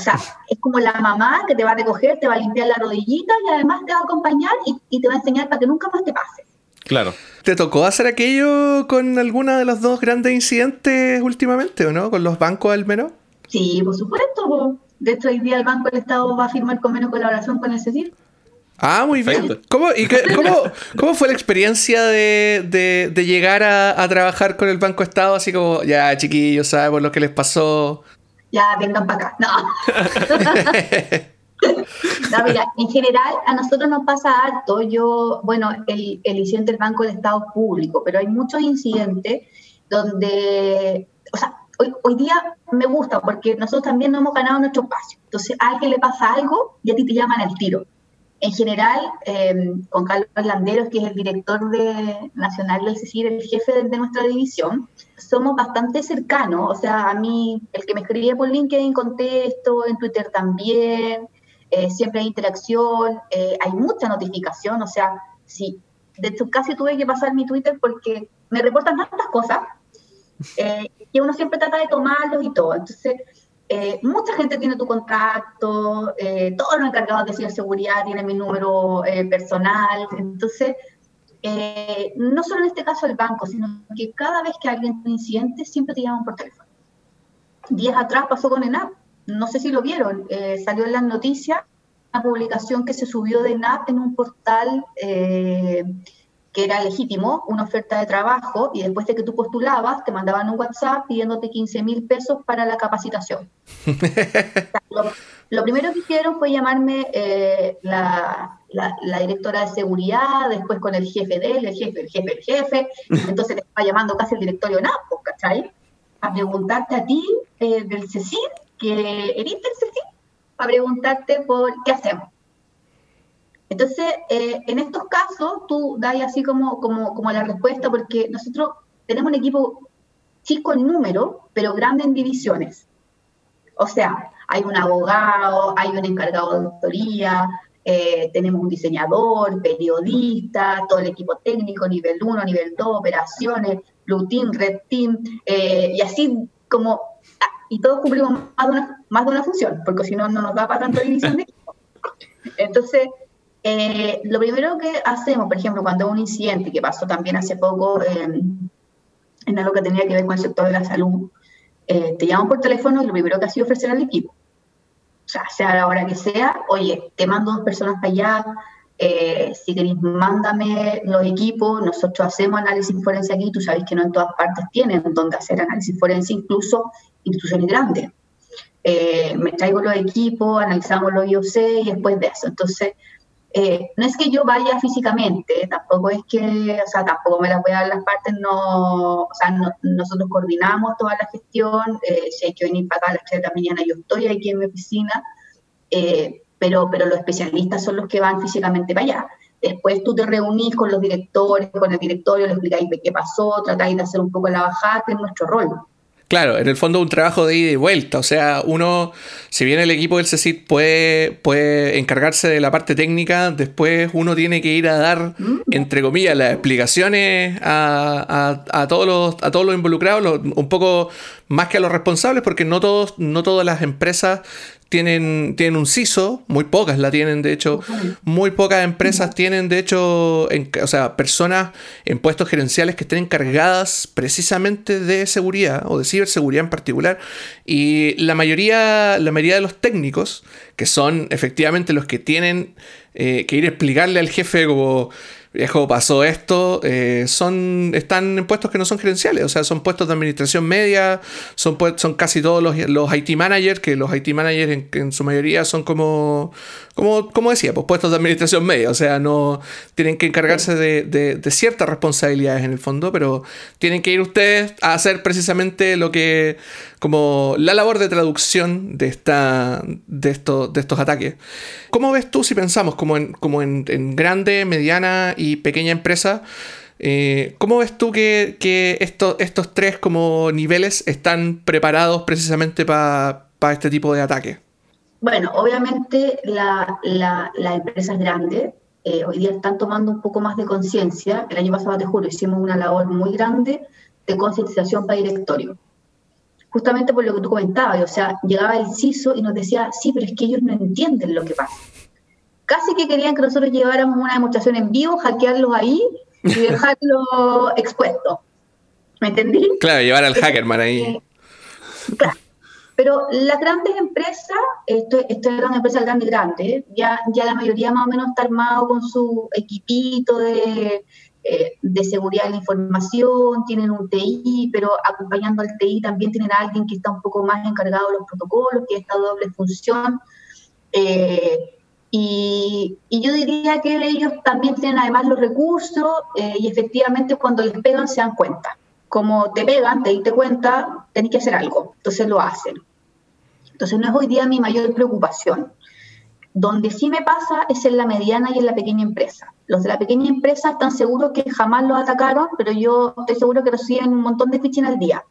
Speaker 3: o sea, es como la mamá que te va a recoger, te va a limpiar la rodillita y además te va a acompañar y, te va a enseñar para que nunca más te pase.
Speaker 2: Claro.
Speaker 1: ¿Te tocó hacer aquello con alguna de los dos grandes incidentes últimamente o no? ¿Con los bancos al menos?
Speaker 3: Sí, por supuesto. De hecho, hoy día el Banco del Estado va a firmar convenio de colaboración con el CECIR.
Speaker 1: Ah, muy bien. ¿Cómo, y cómo, fue la experiencia de, llegar a, a, trabajar con el Banco Estado? Así como, ya chiquillos, sabemos lo que les pasó,
Speaker 3: ya vengan para acá. No. (laughs) no, mira, en general a nosotros nos pasa alto. Yo, bueno, el, el incidente del Banco del Estado público, pero hay muchos incidentes donde, o sea, hoy, hoy día me gusta porque nosotros también no hemos ganado nuestro espacio. Entonces a alguien le pasa algo y a ti te llaman al tiro. En general, eh, con Carlos Landeros, que es el director de, nacional del CICIR, el jefe de, nuestra división, somos bastante cercanos. O sea, a mí, el que me escribía por LinkedIn contesto, en Twitter también, eh, siempre hay interacción, eh, hay mucha notificación. O sea, sí, de hecho, casi tuve que pasar mi Twitter porque me reportan tantas cosas que uno siempre trata de tomarlos y todo. Entonces, eh, mucha gente tiene tu contacto, eh, todos los encargados de ciberseguridad tienen mi número eh, personal. Entonces, no solo en este caso el banco, sino que cada vez que alguien tiene incidente, siempre te llaman por teléfono. Días atrás pasó con ENAP, no sé si lo vieron, salió en las noticias una publicación que se subió de ENAP en un portal que era legítimo, una oferta de trabajo, y después de que tú postulabas, te mandaban un WhatsApp pidiéndote 15 mil pesos para la capacitación. (laughs) lo, primero que hicieron fue llamarme eh, la, la, directora de seguridad, después con el jefe de él, el jefe, el jefe, el jefe, entonces te estaba llamando casi el directorio NAPO, ¿cachai? A preguntarte a ti eh, del CECIR, que eres del CECIR, a preguntarte por qué hacemos entonces, eh, en estos casos, tú das así como, como, como la respuesta, porque nosotros tenemos un equipo chico en número, pero grande en divisiones. O sea, hay un abogado, hay un encargado de doctoría, eh, tenemos un diseñador, periodista, todo el equipo técnico, nivel 1, nivel 2, operaciones, Blue Team, Red Team, eh, y así como, y todos cumplimos más de una, más de una función, porque si no, no nos da para tanto división de equipo. Entonces, eh, lo primero que hacemos, por ejemplo, cuando un incidente que pasó también hace poco en algo que tenía que ver con el sector de la salud, eh, te llaman por teléfono y lo primero que ha sido ofrecer al equipo. O sea, sea la hora que sea, oye, te mando dos personas para allá, eh, si queréis, mándame los equipos, nosotros hacemos análisis forense aquí, tú sabes que no en todas partes tienen donde hacer análisis forense, incluso instituciones grandes. me traigo los equipos, analizamos los IOC y después de eso. Entonces, eh, no es que yo vaya físicamente, tampoco es que, o sea, tampoco me las voy a dar las partes, no, o sea, nosotros coordinamos toda la gestión, eh, si hay que venir para acá a las 3 de la mañana yo estoy aquí en mi oficina, eh, pero, pero los especialistas son los que van físicamente para allá. Después tú te reunís con los directores, con el directorio, les explicáis qué pasó, tratáis de hacer un poco la bajada, que es nuestro rol.
Speaker 1: Claro, en el fondo un trabajo de ida y vuelta. O sea, uno, si bien el equipo del CECIT puede, puede encargarse de la parte técnica, después uno tiene que ir a dar, mm. entre comillas, las explicaciones a, a, todos, los, a todos los involucrados, un poco más que a los responsables, porque no, todos, no todas las empresas tienen, tienen un CISO, muy pocas la tienen, de hecho, muy pocas empresas tienen, de hecho, o sea, personas en puestos gerenciales que estén encargadas precisamente de seguridad o de ciberseguridad en particular. Y la mayoría, la mayoría de los técnicos, que son efectivamente los que tienen eh, que ir a explicarle al jefe como viejo, pasó esto, eh, son, están en puestos que no son gerenciales, o sea, son puestos de administración media, son, son casi todos los, los IT managers, que los IT managers en, su mayoría son como, como, como decía, pues puestos de administración media, o sea, no tienen que encargarse de, de, ciertas responsabilidades en el fondo, pero tienen que ir ustedes a hacer precisamente lo que, como la labor de traducción de, esta, de, esto, de estos ataques. ¿Cómo ves tú si pensamos como en, como en, en grande, mediana y pequeña empresa? Eh, ¿Cómo ves tú que, que estos tres como niveles están preparados precisamente para este tipo de ataque?
Speaker 3: Bueno, obviamente las la, la empresas grandes eh, hoy día están tomando un poco más de conciencia. El año pasado, te juro, hicimos una labor muy grande de concientización para directorio justamente por lo que tú comentabas, o sea, llegaba el CISO y nos decía, sí, pero es que ellos no entienden lo que pasa. Casi que querían que nosotros lleváramos una demostración en vivo, hackearlos ahí y dejarlo (laughs) expuesto. ¿Me entendí?
Speaker 1: Claro, llevar al hackerman ahí. Eh,
Speaker 3: claro. Pero las grandes empresas, esto, esto es una empresa grande grande, ya, ya la mayoría más o menos está armado con su equipito de eh, de seguridad de la información, tienen un TI, pero acompañando al TI también tienen a alguien que está un poco más encargado de los protocolos, que esta doble función. Eh, y, yo diría que ellos también tienen además los recursos eh, y efectivamente cuando les pegan se dan cuenta. Como te pegan, te diste cuenta, tenés que hacer algo, entonces lo hacen. Entonces no es hoy día mi mayor preocupación. Donde sí me pasa es en la mediana y en la pequeña empresa. Los de la pequeña empresa están seguros que jamás los atacaron, pero yo estoy seguro que reciben un montón de phishing al día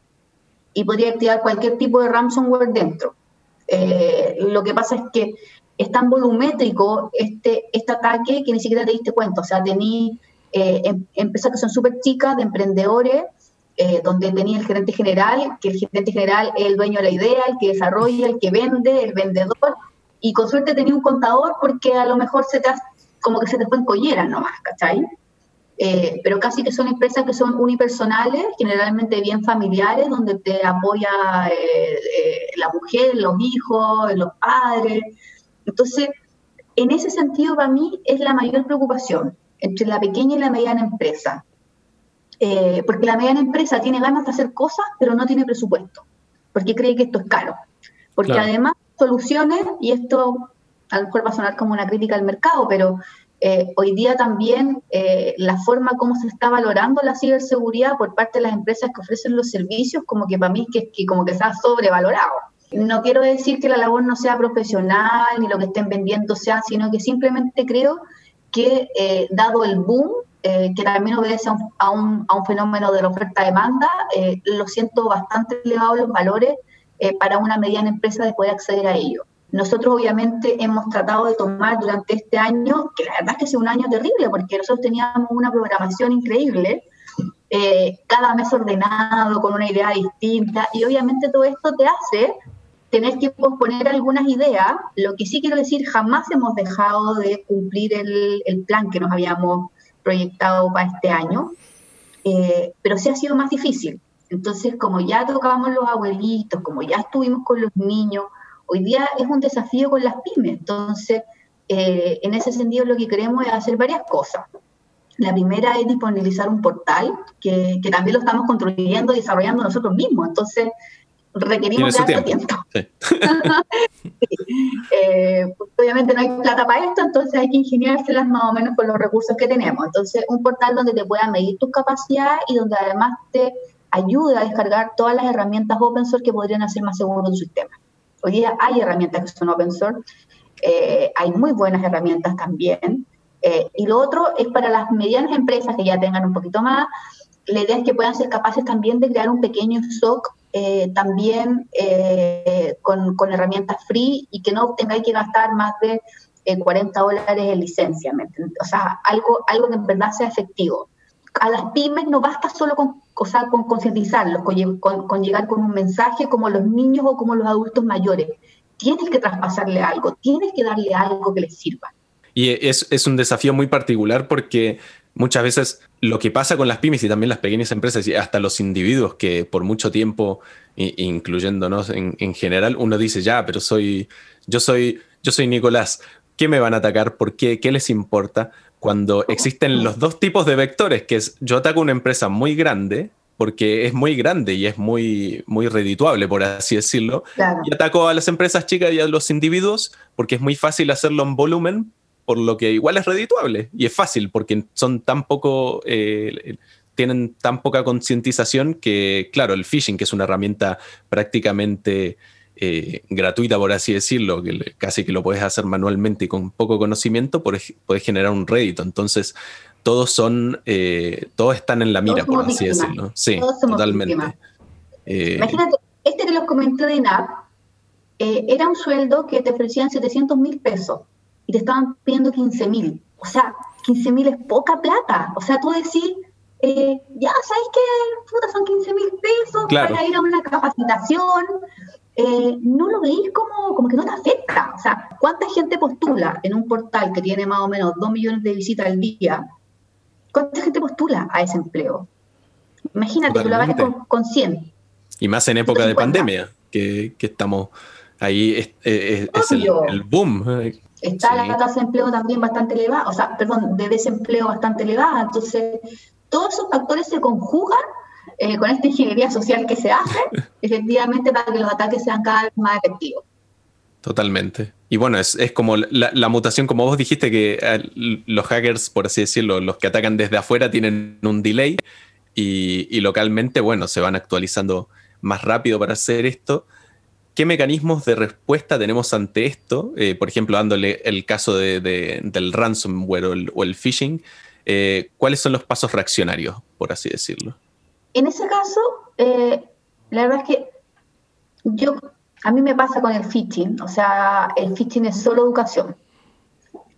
Speaker 3: y podría activar cualquier tipo de ransomware dentro. Eh, lo que pasa es que es tan volumétrico este, este ataque que ni siquiera te diste cuenta. O sea, tení eh, em, empresas que son súper chicas, de emprendedores, eh, donde tenía el gerente general, que el gerente general es el dueño de la idea, el que desarrolla, el que vende, el vendedor, y con suerte tenía un contador porque a lo mejor se te como que se te fue en collera nomás, ¿cachai? Eh, pero casi que son empresas que son unipersonales, generalmente bien familiares, donde te apoya la mujer, los hijos, los padres. Entonces, en ese sentido, para mí es la mayor preocupación entre la pequeña y la mediana empresa. Eh, porque la mediana empresa tiene ganas de hacer cosas, pero no tiene presupuesto, porque cree que esto es caro. Porque además, soluciones, y esto a lo mejor va a sonar como una crítica al mercado, pero eh, hoy día también eh, la forma como se está valorando la ciberseguridad por parte de las empresas que ofrecen los servicios, como que para mí es que, que como que está sobrevalorado. No quiero decir que la labor no sea profesional ni lo que estén vendiendo sea, sino que simplemente creo que eh, dado el boom, eh, que también obedece a un, a un, fenómeno de la oferta-demanda, eh, lo siento bastante elevado los valores para una mediana empresa de poder acceder a ello. Nosotros obviamente hemos tratado de tomar durante este año, que la verdad es que ha un año terrible, porque nosotros teníamos una programación increíble, cada mes ordenado, con una idea distinta, y obviamente todo esto te hace tener que posponer algunas ideas. Lo que sí quiero decir, jamás hemos dejado de cumplir el, plan que nos habíamos proyectado para este año, eh, pero sí ha sido más difícil. Entonces, como ya tocamos los abuelitos, como ya estuvimos con los niños, hoy día es un desafío con las pymes. Entonces, eh, en ese sentido, lo que queremos es hacer varias cosas. La primera es disponibilizar un portal que, que también lo estamos construyendo y desarrollando nosotros mismos. Entonces, requerimos de tiempo. (laughs) Eh, obviamente no hay plata para esto, entonces hay que ingeniárselas más o menos con los recursos que tenemos. Entonces, un portal donde te pueda medir tus capacidades y donde además te ayude a descargar todas las herramientas open source que podrían hacer más seguro tu sistema. Hoy día hay herramientas que son open source, eh, hay muy buenas herramientas también. Eh, y lo otro es para las medianas empresas que ya tengan un poquito más, la idea es que puedan ser capaces también de crear un pequeño SOC eh, también eh, con, con, herramientas free y que no tengáis que gastar más de 40 eh, dólares en licencia, O sea, algo, algo que en verdad sea efectivo. A las pymes no basta solo con, o con concientizarlos, con, con, llegar con un mensaje como los niños o como los adultos mayores. Tienes que traspasarle algo, tienes que darle algo que les sirva.
Speaker 2: Y es, es un desafío muy particular porque muchas veces lo que pasa con las pymes y también las pequeñas empresas y hasta los individuos que por mucho tiempo, incluyéndonos en, general, uno dice, ya, pero soy, yo soy, yo soy Nicolás, ¿qué me van a atacar? ¿Por qué? ¿Qué les importa? Cuando existen los dos tipos de vectores, que es yo ataco una empresa muy grande, porque es muy grande y es muy, muy redituable, por así decirlo, y ataco a las empresas chicas y a los individuos, porque es muy fácil hacerlo en volumen, por lo que igual es redituable y es fácil porque son tan poco, eh, tienen tan poca concientización que, claro, el phishing, que es una herramienta prácticamente eh, gratuita, por así decirlo, que casi que lo puedes hacer manualmente y con poco conocimiento, puedes, generar un rédito. Entonces, todos son, eh, todos están en la mira, por así decirlo. Sí, totalmente.
Speaker 3: Imagínate, este que los comenté de NAP, era un sueldo que te ofrecían 700 mil pesos y te estaban pidiendo 15 mil. O sea, 15 mil es poca plata. O sea, tú decís, eh, ya, ¿sabes qué? Puta, son 15 mil pesos para ir a una capacitación. Eh, no lo veis como, como que no te afecta. O sea, ¿cuánta gente postula en un portal que tiene más o menos 2 millones de visitas al día? ¿Cuánta gente postula a ese empleo? Imagínate, tú lo hagas con, 100.
Speaker 2: Y más en época de pandemia, que, que estamos ahí, es, es, el, el, boom.
Speaker 3: Está la tasa de empleo también bastante elevada, o sea, perdón, de desempleo bastante elevada. Entonces, todos esos factores se conjugan eh, con esta ingeniería social que se hace, (laughs) efectivamente, para que los ataques sean cada vez más efectivos.
Speaker 2: Totalmente. Y bueno, es, como la, mutación, como vos dijiste, que eh, los hackers, por así decirlo, los que atacan desde afuera tienen un delay y, y localmente, bueno, se van actualizando más rápido para hacer esto. ¿Qué mecanismos de respuesta tenemos ante esto? Eh, por ejemplo, dándole el caso del ransomware o el, phishing, eh, ¿cuáles son los pasos reaccionarios, por así decirlo?
Speaker 3: En ese caso, eh, la verdad es que yo, a mí me pasa con el phishing, o sea, el phishing es solo educación,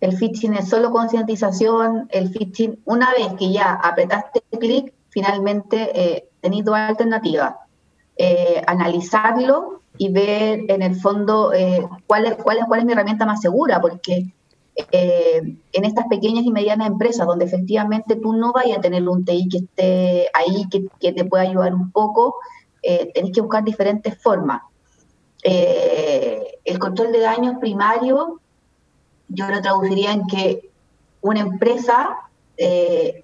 Speaker 3: el phishing es solo concientización, el phishing, una vez que ya apretaste clic, finalmente eh, tenéis dos alternativas, analizarlo y ver en el fondo eh, cuál, es, cuál, es, cuál es mi herramienta más segura, porque eh, en estas pequeñas y medianas empresas donde efectivamente tú no vayas a tener un TI que esté ahí, que, te pueda ayudar un poco, eh, tenés que buscar diferentes formas. el control de daños primario, yo lo traduciría en que una empresa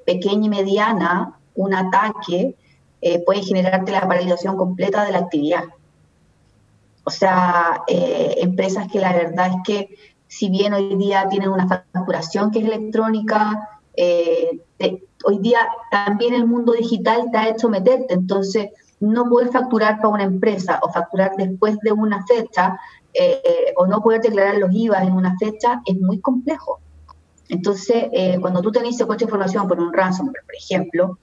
Speaker 3: pequeña y mediana, un ataque, puede generarte la paralización completa de la actividad. O sea, eh, empresas que la verdad es que si bien hoy día tienen una facturación que es electrónica, eh, hoy día también el mundo digital te ha hecho meterte, entonces no poder facturar para una empresa o facturar después de una fecha eh, o no poder declarar los IVA en una fecha es muy complejo. Entonces, cuando tú tenés secuestro de información por un ransomware, por ejemplo,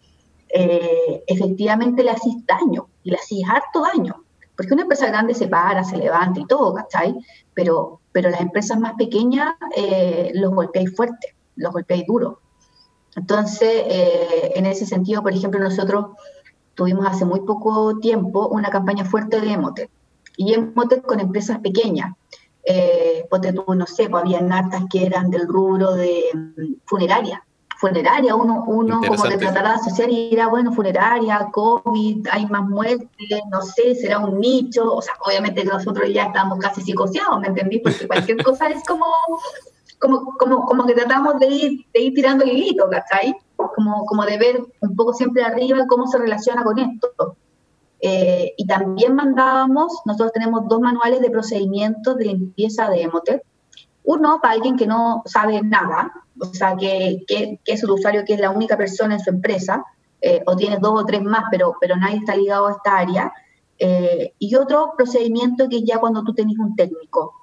Speaker 3: efectivamente le haces daño, y le haces harto daño. Porque una empresa grande se para, se levanta y todo, ¿cachai? Pero, pero las empresas más pequeñas eh, los golpeáis fuerte, los golpeáis duro. Entonces, eh, en ese sentido, por ejemplo, nosotros tuvimos hace muy poco tiempo una campaña fuerte de Emotet. Y Emotet con empresas pequeñas. Eh, tú, no sé, pues había natas que eran del rubro de mm, funeraria funeraria, uno, uno como de tratar de asociar y era, bueno, funeraria, COVID, hay más muertes, no sé, será un nicho, o sea, obviamente nosotros ya estamos casi psicoseados, ¿me entendí? Porque cualquier cosa es como, como, como, como que tratamos de ir, de ir tirando el hilito, ¿cachai? Como, como de ver un poco siempre arriba cómo se relaciona con esto. Eh, y también mandábamos, nosotros tenemos dos manuales de procedimientos de limpieza de Emotet, uno para alguien que no sabe nada, o sea, que, es un usuario que es la única persona en su empresa, eh, o tienes dos o tres más, pero, pero nadie está ligado a esta área. Eh, y otro procedimiento que es ya cuando tú tenés un técnico,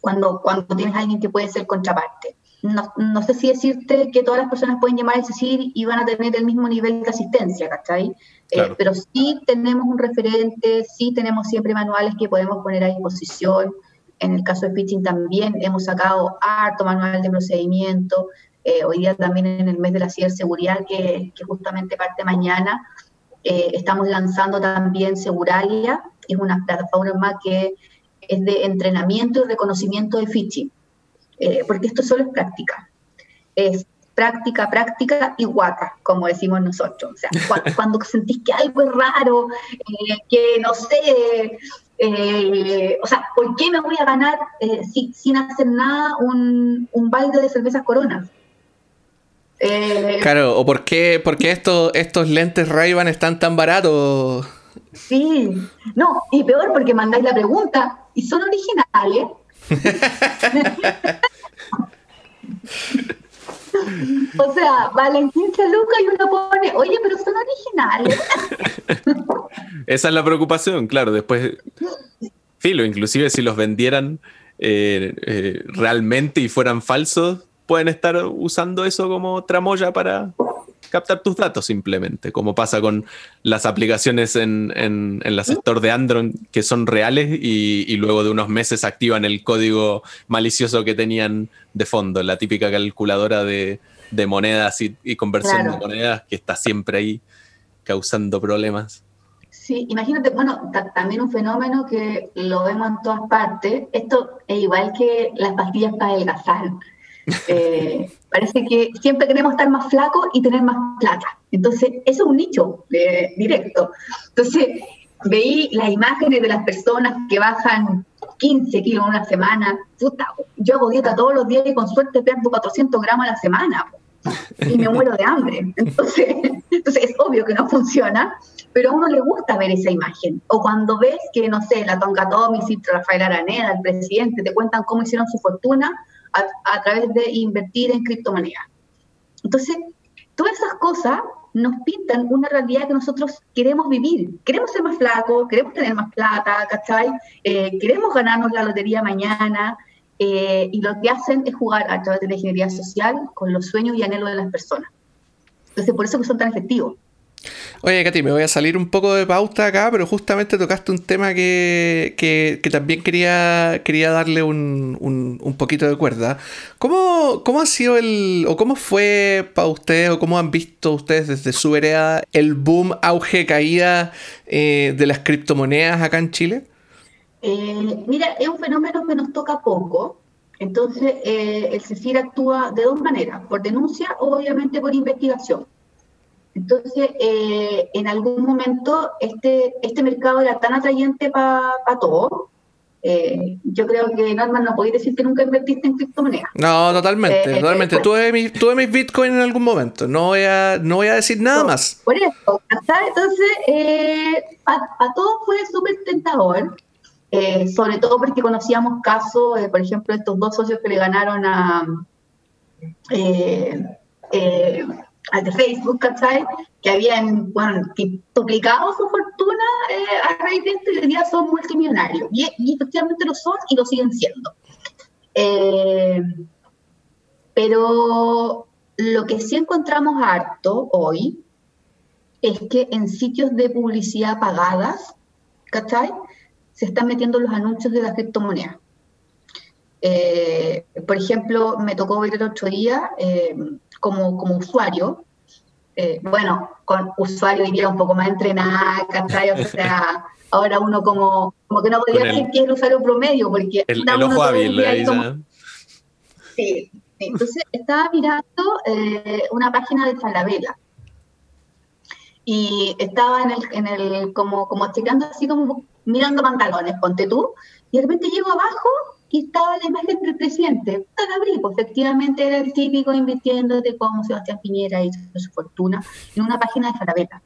Speaker 3: cuando, cuando tienes a alguien que puede ser contraparte. No, no, sé si decirte que todas las personas pueden llamar a CIR y van a tener el mismo nivel de asistencia, ¿cachai? Eh, pero sí tenemos un referente, sí tenemos siempre manuales que podemos poner a disposición. En el caso de phishing también hemos sacado harto manual de procedimiento. Eh, hoy día también en el mes de la ciberseguridad, que, que justamente parte mañana, eh, estamos lanzando también Seguralia, que es una plataforma que es de entrenamiento y reconocimiento de phishing, eh, porque esto solo es práctica. Es práctica, práctica y guata, como decimos nosotros. O sea, (laughs) cuando, sentís que algo es raro, que no sé, eh, o sea, ¿por qué me voy a ganar eh, sin hacer nada un, un, balde de cervezas Corona?
Speaker 1: Eh, claro, o por qué, por estos, estos lentes ray están tan baratos.
Speaker 3: Sí, no, y peor porque mandáis la pregunta y son originales. (laughs) (laughs) (laughs) O sea, valen 15 lucas y uno pone, oye, pero son originales. (laughs)
Speaker 2: Esa es la preocupación, claro. Después, filo, inclusive si los vendieran eh, eh, realmente y fueran falsos, pueden estar usando eso como tramoya para captar tus datos simplemente, como pasa con las aplicaciones en, en, en de Android que son reales y, y, luego de unos meses activan el código malicioso que tenían de fondo, la típica calculadora de, de monedas y, conversión de monedas que está siempre ahí causando problemas.
Speaker 3: Sí, imagínate, bueno, también un fenómeno que lo vemos en todas partes, esto es igual que las pastillas para adelgazar. Eh, parece que siempre queremos estar más flacos y tener más plata. Entonces, eso es un nicho eh, directo. Entonces, veí las imágenes de las personas que bajan 15 kilos en una semana. Puta, yo hago dieta todos los días y con suerte pierdo 400 gramos a la semana. Y me muero de hambre. Entonces, (laughs) entonces es obvio que no funciona, pero a uno le gusta ver esa imagen. O cuando ves que, no sé, la Tonka Tommy, Rafael Araneda, el presidente, te cuentan cómo hicieron su fortuna a, través de invertir en criptomonedas. Entonces, todas esas cosas nos pintan una realidad que nosotros queremos vivir. Queremos ser más flacos, queremos tener más plata, ¿cachai? Eh, queremos ganarnos la lotería mañana. Eh, y lo que hacen es jugar a través de la ingeniería social con los sueños y anhelos de las personas. Entonces, por eso que son tan efectivos.
Speaker 1: Oye, Katy, me voy a salir un poco de pauta acá, pero justamente tocaste un tema que, que, también quería, quería darle un, un, poquito de cuerda. ¿Cómo, ¿Cómo, ha sido el, o cómo fue para ustedes, o cómo han visto ustedes desde su vereda el boom, auge, caída eh, de las criptomonedas acá en Chile?
Speaker 3: Eh, mira, es un fenómeno que nos toca poco. Entonces, eh, el CECIR actúa de dos maneras, por denuncia o obviamente por investigación. Entonces, eh, en algún momento este, este mercado era tan atrayente para todos. Eh, yo creo que, Norman, no podéis decir que nunca invertiste en criptomonedas.
Speaker 1: No, totalmente, eh, totalmente. tuve, mis, tuve mis Bitcoin en algún momento. No voy a, no voy a decir nada más.
Speaker 3: Por eso, Entonces, para todos fue súper tentador. sobre todo porque conocíamos casos, por ejemplo, estos dos socios que le ganaron a al de Facebook, ¿cachai? Que habían, bueno, duplicado su fortuna eh, a raíz de esto y hoy día son multimillonarios. Y, efectivamente lo son y lo siguen siendo. Eh, pero lo que sí encontramos harto hoy es que en sitios de publicidad pagadas, ¿cachai? Se están metiendo los anuncios de las criptomonedas. Eh, por ejemplo, me tocó ver el otro día como, como usuario, eh, bueno, con usuario diría un poco más entrenada, ¿cachai? O sea, (laughs) ahora uno como, como que no podría decir que es el usuario promedio, porque...
Speaker 2: El, el ojo hábil,
Speaker 3: sí, entonces estaba mirando eh, una página de Falabella. Y estaba en el, en el como, como checando así como mirando pantalones, ponte tú, y de repente llego abajo y estaba la imagen del presidente. pues efectivamente era el típico invirtiendo de Sebastián Piñera hizo su fortuna en una página de Falabella.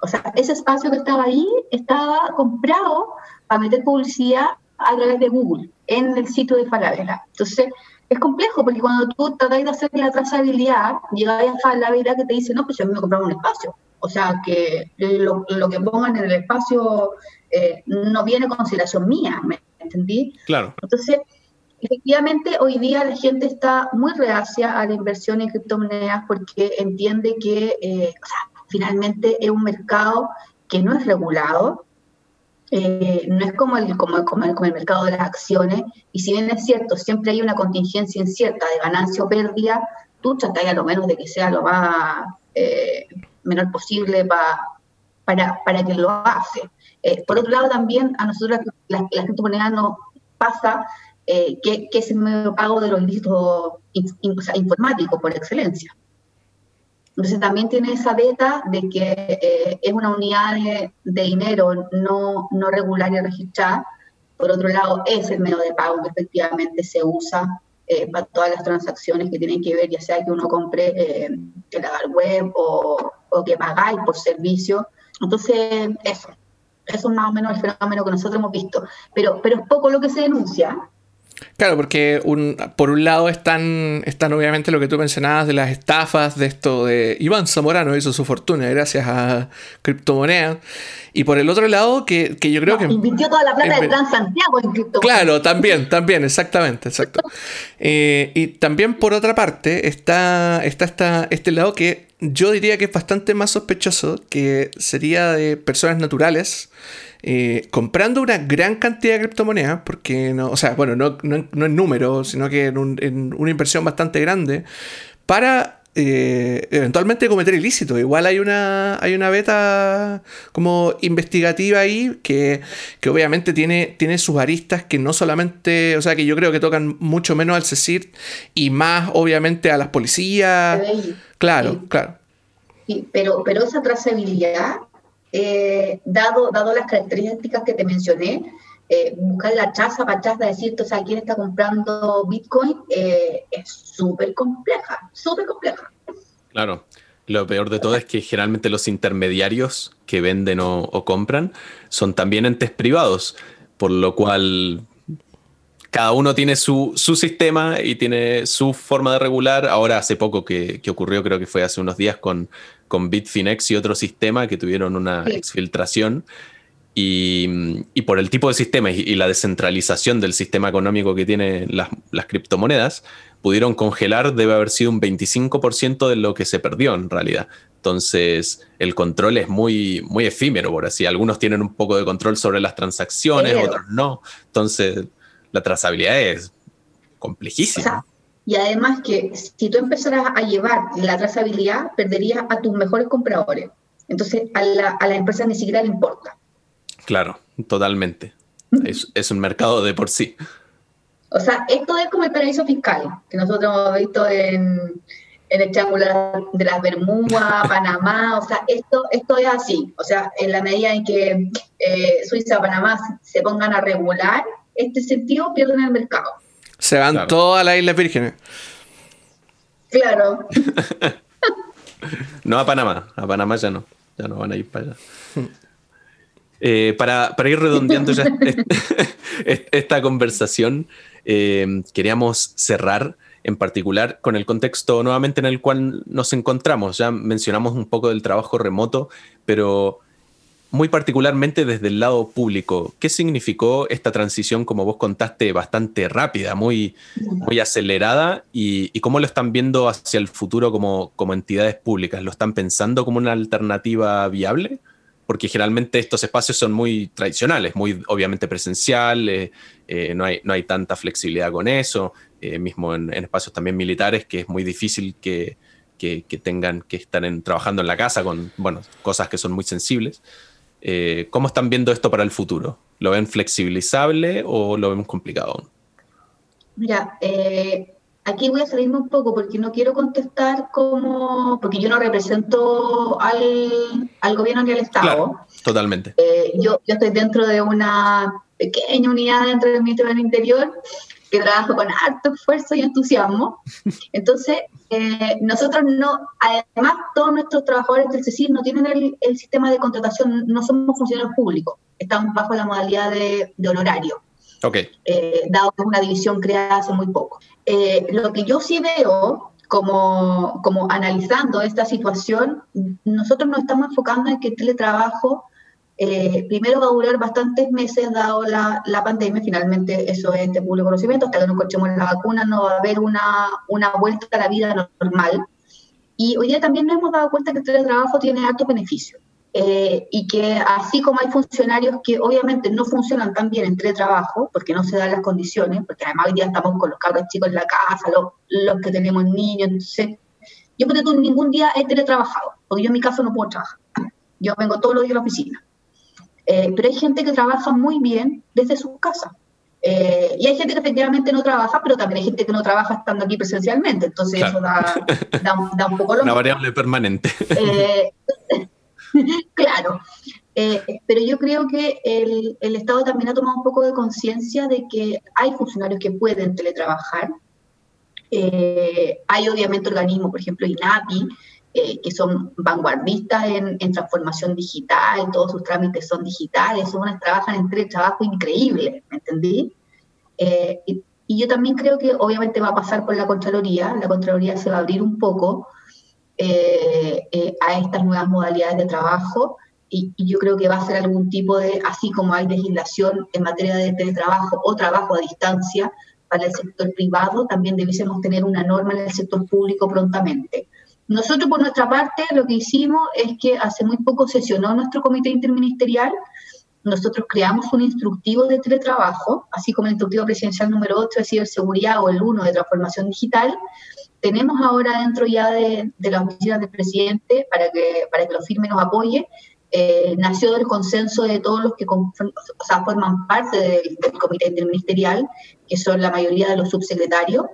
Speaker 3: O sea, ese espacio que estaba ahí estaba comprado para meter publicidad a través de Google en el sitio de Falabella. Entonces, es complejo porque cuando tú tratas de hacer la trazabilidad, llegas a Falabella que te dice, no, pues yo me comprado un espacio. O sea, que lo, que pongan en el espacio eh, no viene consideración mía, ¿entendí?
Speaker 2: Claro.
Speaker 3: Entonces, efectivamente, hoy día la gente está muy reacia a la inversión en criptomonedas porque entiende que eh, finalmente es un mercado que no es regulado, eh, no es como el, como, como, el, mercado de las acciones, y si bien es cierto, siempre hay una contingencia incierta de ganancia o pérdida, tú tratas a lo menos de que sea lo más eh, menor posible para, para que lo hace. Eh, por otro lado, también a nosotros las, las criptomonedas nos pasa eh, que, es el medio pago de los ilícitos informáticos por excelencia. Entonces también tiene esa beta de que eh, es una unidad de, dinero no, no regular y registrada. Por otro lado, es el medio de pago que efectivamente se usa para todas las transacciones que tienen que ver, ya sea que uno compre en la web o, o que pagáis por servicio. Entonces, eso, eso es más o menos el fenómeno que nosotros hemos visto. Pero, pero es poco lo que se denuncia.
Speaker 1: Claro, porque un, por un lado están, están obviamente lo que tú mencionabas de las estafas, de esto de Iván Zamorano hizo su fortuna gracias a criptomonedas. Y por el otro lado, que, yo creo que...
Speaker 3: Invirtió toda la plata de Plan Santiago en criptomonedas.
Speaker 1: Claro, también, también, exactamente, exacto. Eh, y también por otra parte está, está, está este lado que yo diría que es bastante más sospechoso, que sería de personas naturales eh, comprando una gran cantidad de criptomonedas, porque no, o sea, bueno, no, no, en número, sino que en, una inversión bastante grande, para eh, eventualmente cometer ilícito. Igual hay una, hay una beta como investigativa ahí que, que, obviamente tiene, tiene sus aristas que no solamente, o sea, que yo creo que tocan mucho menos al CECIR y más obviamente a las policías. Claro, claro.
Speaker 3: pero, pero esa trazabilidad eh, dado, dado las características que te mencioné, eh, buscar la chaza para chaza, decirte, o sea, quién está comprando Bitcoin, eh, es súper compleja, súper compleja.
Speaker 2: Claro. Lo peor de todo es que generalmente los intermediarios que venden o, compran son también entes privados, por lo cual cada uno tiene su, sistema y tiene su forma de regular. Ahora hace poco que, ocurrió, creo que fue hace unos días con con Bitfinex y otro sistema que tuvieron una exfiltración. Y, por el tipo de sistema y, la descentralización del sistema económico que tienen las, las, criptomonedas, pudieron congelar, debe haber sido un 25% de lo que se perdió en realidad. Entonces, el control es muy, muy efímero, por así. Algunos tienen un poco de control sobre las transacciones, otros no. Entonces, la trazabilidad es complejísima.
Speaker 3: Y además que si tú empezaras a llevar la trazabilidad, perderías a tus mejores compradores. Entonces, a la, a la empresa ni siquiera le importa.
Speaker 2: Claro, totalmente. es, es un mercado de por sí.
Speaker 3: O sea, esto es como el paraíso fiscal que nosotros hemos visto en, en el Triángulo de las Bermudas, (laughs) Panamá, o sea, esto, esto es así. O sea, en la medida en que eh, Suiza, Panamá se pongan a regular este sentido, pierden el mercado.
Speaker 1: Se van todas las Islas Vírgenes.
Speaker 3: Claro. (laughs)
Speaker 2: no a Panamá, a Panamá ya no, ya no van a ir para allá. Eh, para, para, ir redondeando ya (laughs) (laughs) esta conversación, eh, queríamos cerrar en particular con el contexto nuevamente en el cual nos encontramos. Ya mencionamos un poco del trabajo remoto, pero muy particularmente desde el lado público, ¿qué significó esta transición, como vos contaste, bastante rápida, muy, muy acelerada? Y, cómo lo están viendo hacia el futuro como, como entidades públicas? ¿Lo están pensando como una alternativa viable? Porque generalmente estos espacios son muy tradicionales, muy obviamente presenciales, eh, no, hay, no hay tanta flexibilidad con eso. Eh, mismo en, espacios también militares, que es muy difícil que, tengan que estar trabajando en la casa con bueno, cosas que son muy sensibles. Eh, ¿Cómo están viendo esto para el futuro? ¿Lo ven flexibilizable o lo ven complicado
Speaker 3: Mira, eh, aquí voy a salirme un poco porque no quiero contestar como, porque yo no represento al, gobierno ni al Estado.
Speaker 2: totalmente.
Speaker 3: yo, yo estoy dentro de una pequeña unidad dentro del Ministerio del Interior que trabajo con harto esfuerzo y entusiasmo. Entonces, eh, nosotros no, además, todos nuestros trabajadores del CECIR no tienen el, sistema de contratación, no somos funcionarios públicos, estamos bajo la modalidad de, honorario.
Speaker 2: Okay.
Speaker 3: Eh, dado que es una división creada hace muy poco. Eh, lo que yo sí veo como, como analizando esta situación, nosotros nos estamos enfocando en que el teletrabajo eh, primero va a durar bastantes meses dado la, pandemia, finalmente eso es de público conocimiento, hasta que nos encontremos la vacuna no va a haber una, vuelta a la vida normal. Y hoy día también nos hemos dado cuenta que el teletrabajo tiene altos beneficios. Eh, y que así como hay funcionarios que obviamente no funcionan tan bien en teletrabajo, porque no se dan las condiciones, porque además hoy día estamos con los cabros chicos en la casa, los, que tenemos niños, entonces yo por ningún día he teletrabajado, porque yo en mi caso no puedo trabajar. Yo vengo todos los días a la oficina. Eh, pero hay gente que trabaja muy bien desde su casa. Eh, y hay gente que efectivamente no trabaja, pero también hay gente que no trabaja estando aquí presencialmente. Entonces eso da, da, un poco lo
Speaker 2: Una variable permanente.
Speaker 3: Eh, (laughs) claro. pero yo creo que el, el, Estado también ha tomado un poco de conciencia de que hay funcionarios que pueden teletrabajar. hay obviamente organismos, por ejemplo, INAPI, eh, que son vanguardistas en, transformación digital, todos sus trámites son digitales, son unas trabajan en trabajo increíble, ¿me entendí? Eh, y, yo también creo que obviamente va a pasar por la Contraloría, la Contraloría se va a abrir un poco eh, a estas nuevas modalidades de trabajo y, yo creo que va a ser algún tipo de, así como hay legislación en materia de teletrabajo o trabajo a distancia para el sector privado, también debiésemos tener una norma en el sector público prontamente. Nosotros, por nuestra parte, lo que hicimos es que hace muy poco sesionó nuestro comité interministerial. Nosotros creamos un instructivo de teletrabajo, así como el instructivo presidencial número 8 de ciberseguridad o el 1 de transformación digital. Tenemos ahora dentro ya de, la oficina del presidente para que, para que lo firme nos apoye. Eh, nació del consenso de todos los que forman parte del comité interministerial, que son la mayoría de los subsecretarios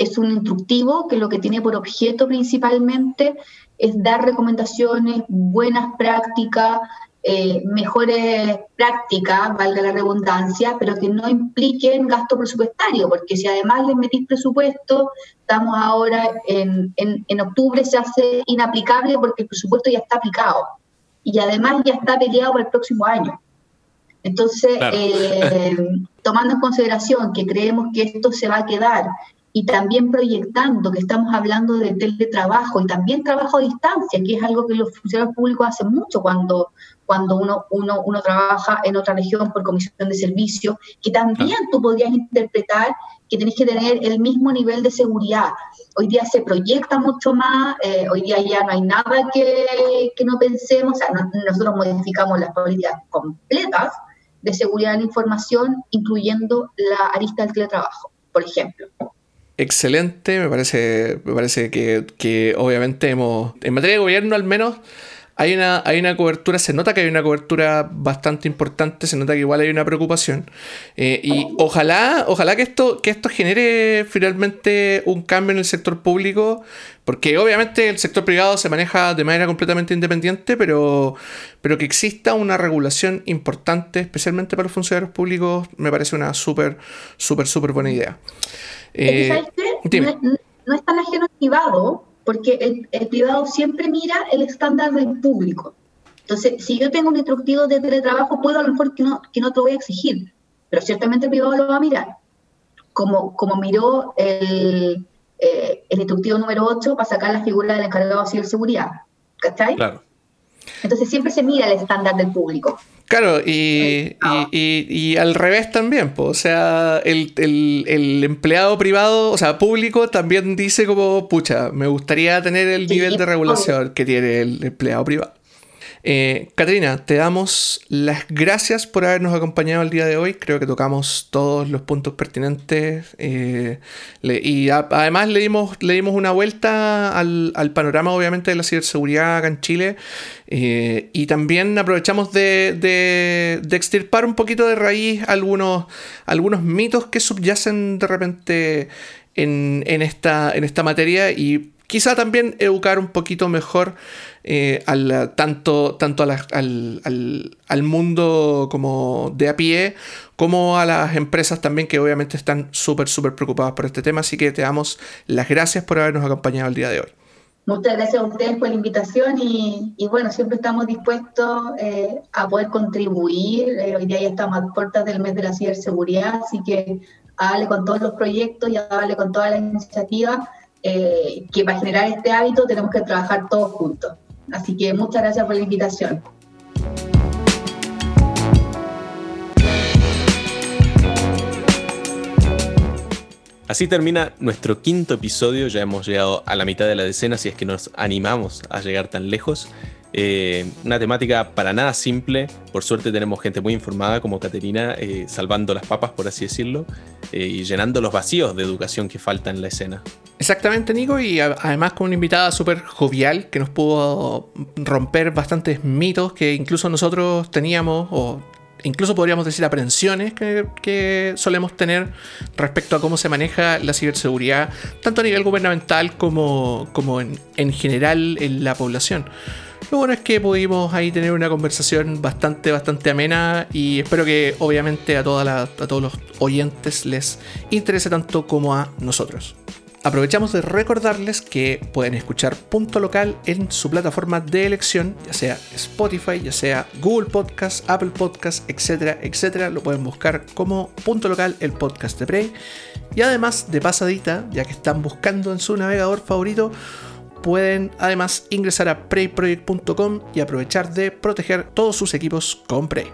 Speaker 3: es un instructivo que lo que tiene por objeto principalmente es dar recomendaciones, buenas prácticas, eh, mejores prácticas, valga la redundancia, pero que no impliquen gasto presupuestario, porque si además les metís presupuesto, estamos ahora en, en, octubre, se hace inaplicable porque el presupuesto ya está aplicado y además ya está peleado para el próximo año. Entonces, eh, (laughs) tomando en consideración que creemos que esto se va a quedar y también proyectando que estamos hablando de teletrabajo y también trabajo a distancia, que es algo que los funcionarios públicos hacen mucho cuando, cuando uno, uno, uno trabaja en otra región por comisión de servicio, que también tú podrías interpretar que tenés que tener el mismo nivel de seguridad. Hoy día se proyecta mucho más, eh, hoy día ya no hay nada que, que no pensemos, o sea, nosotros modificamos las políticas completas de seguridad de la información, incluyendo la arista del teletrabajo, por ejemplo
Speaker 1: excelente. Me parece, me parece que, que, obviamente hemos, en materia de gobierno al menos, hay una, hay una cobertura, se nota que hay una cobertura bastante importante, se nota que igual hay una preocupación. Eh, y ojalá, ojalá que esto, que esto genere finalmente un cambio en el sector público, porque obviamente el sector privado se maneja de manera completamente independiente, pero, pero que exista una regulación importante, especialmente para los funcionarios públicos, me parece una súper, súper, súper buena idea.
Speaker 3: Eh, no, no, es tan ajeno privado, porque el, privado siempre mira el estándar del público. Entonces, si yo tengo un instructivo de teletrabajo, puedo a lo mejor que no, que no te lo voy a exigir, pero ciertamente el privado lo va a mirar. Como, como miró el, eh, el instructivo número 8 para sacar la figura del encargado de ciberseguridad. ¿Cachai? Claro. Entonces siempre se mira el estándar del público.
Speaker 1: Claro, y, y, al revés también, pues, o sea, el, el, empleado privado, o sea, público también dice como, pucha, me gustaría tener el nivel de regulación que tiene el empleado privado. Eh, te damos las gracias por habernos acompañado el día de hoy. Creo que tocamos todos los puntos pertinentes eh, y además le dimos, le dimos una vuelta al, panorama, obviamente, de la ciberseguridad acá en Chile eh, y también aprovechamos de, de, extirpar un poquito de raíz algunos, algunos mitos que subyacen de repente en, en, esta, en esta materia y quizá también educar un poquito mejor eh, al, tanto, tanto al, al, mundo como de a pie, como a las empresas también que obviamente están súper, súper preocupadas por este tema. Así que te damos las gracias por habernos acompañado el día de hoy.
Speaker 3: Muchas gracias a ustedes por la invitación y, y bueno, siempre estamos dispuestos eh, a poder contribuir. Eh, hoy día ya estamos a puertas del mes de la ciberseguridad, así que a con todos los proyectos y a con todas las iniciativas, que para generar este hábito tenemos que trabajar todos juntos. Así que muchas gracias por la invitación.
Speaker 2: Así termina nuestro quinto episodio, ya hemos llegado a la mitad de la decena si es que nos animamos a llegar tan lejos. Eh, una temática para nada simple. Por suerte tenemos gente muy informada como Caterina, eh, salvando las papas, por así decirlo, eh, y llenando los vacíos de educación que faltan en la escena.
Speaker 1: Exactamente, Nico, y además con una invitada súper jovial que nos pudo romper bastantes mitos que incluso nosotros teníamos, o incluso podríamos decir aprensiones que, solemos tener respecto a cómo se maneja la ciberseguridad, tanto a nivel gubernamental como, como en, en general en la población. Lo bueno es que pudimos ahí tener una conversación bastante, bastante amena y espero que obviamente a, a todos los oyentes les interese tanto como a nosotros. Aprovechamos de recordarles que pueden escuchar Punto Local en su plataforma de elección, ya sea Spotify, ya sea Google Podcast, Apple Podcast, etcétera, etcétera. Lo pueden buscar como Punto Local, el podcast de Prey. Y además, de pasadita, ya que están buscando en su navegador favorito, pueden además ingresar a preyproject.com y aprovechar de proteger todos sus equipos con Prey.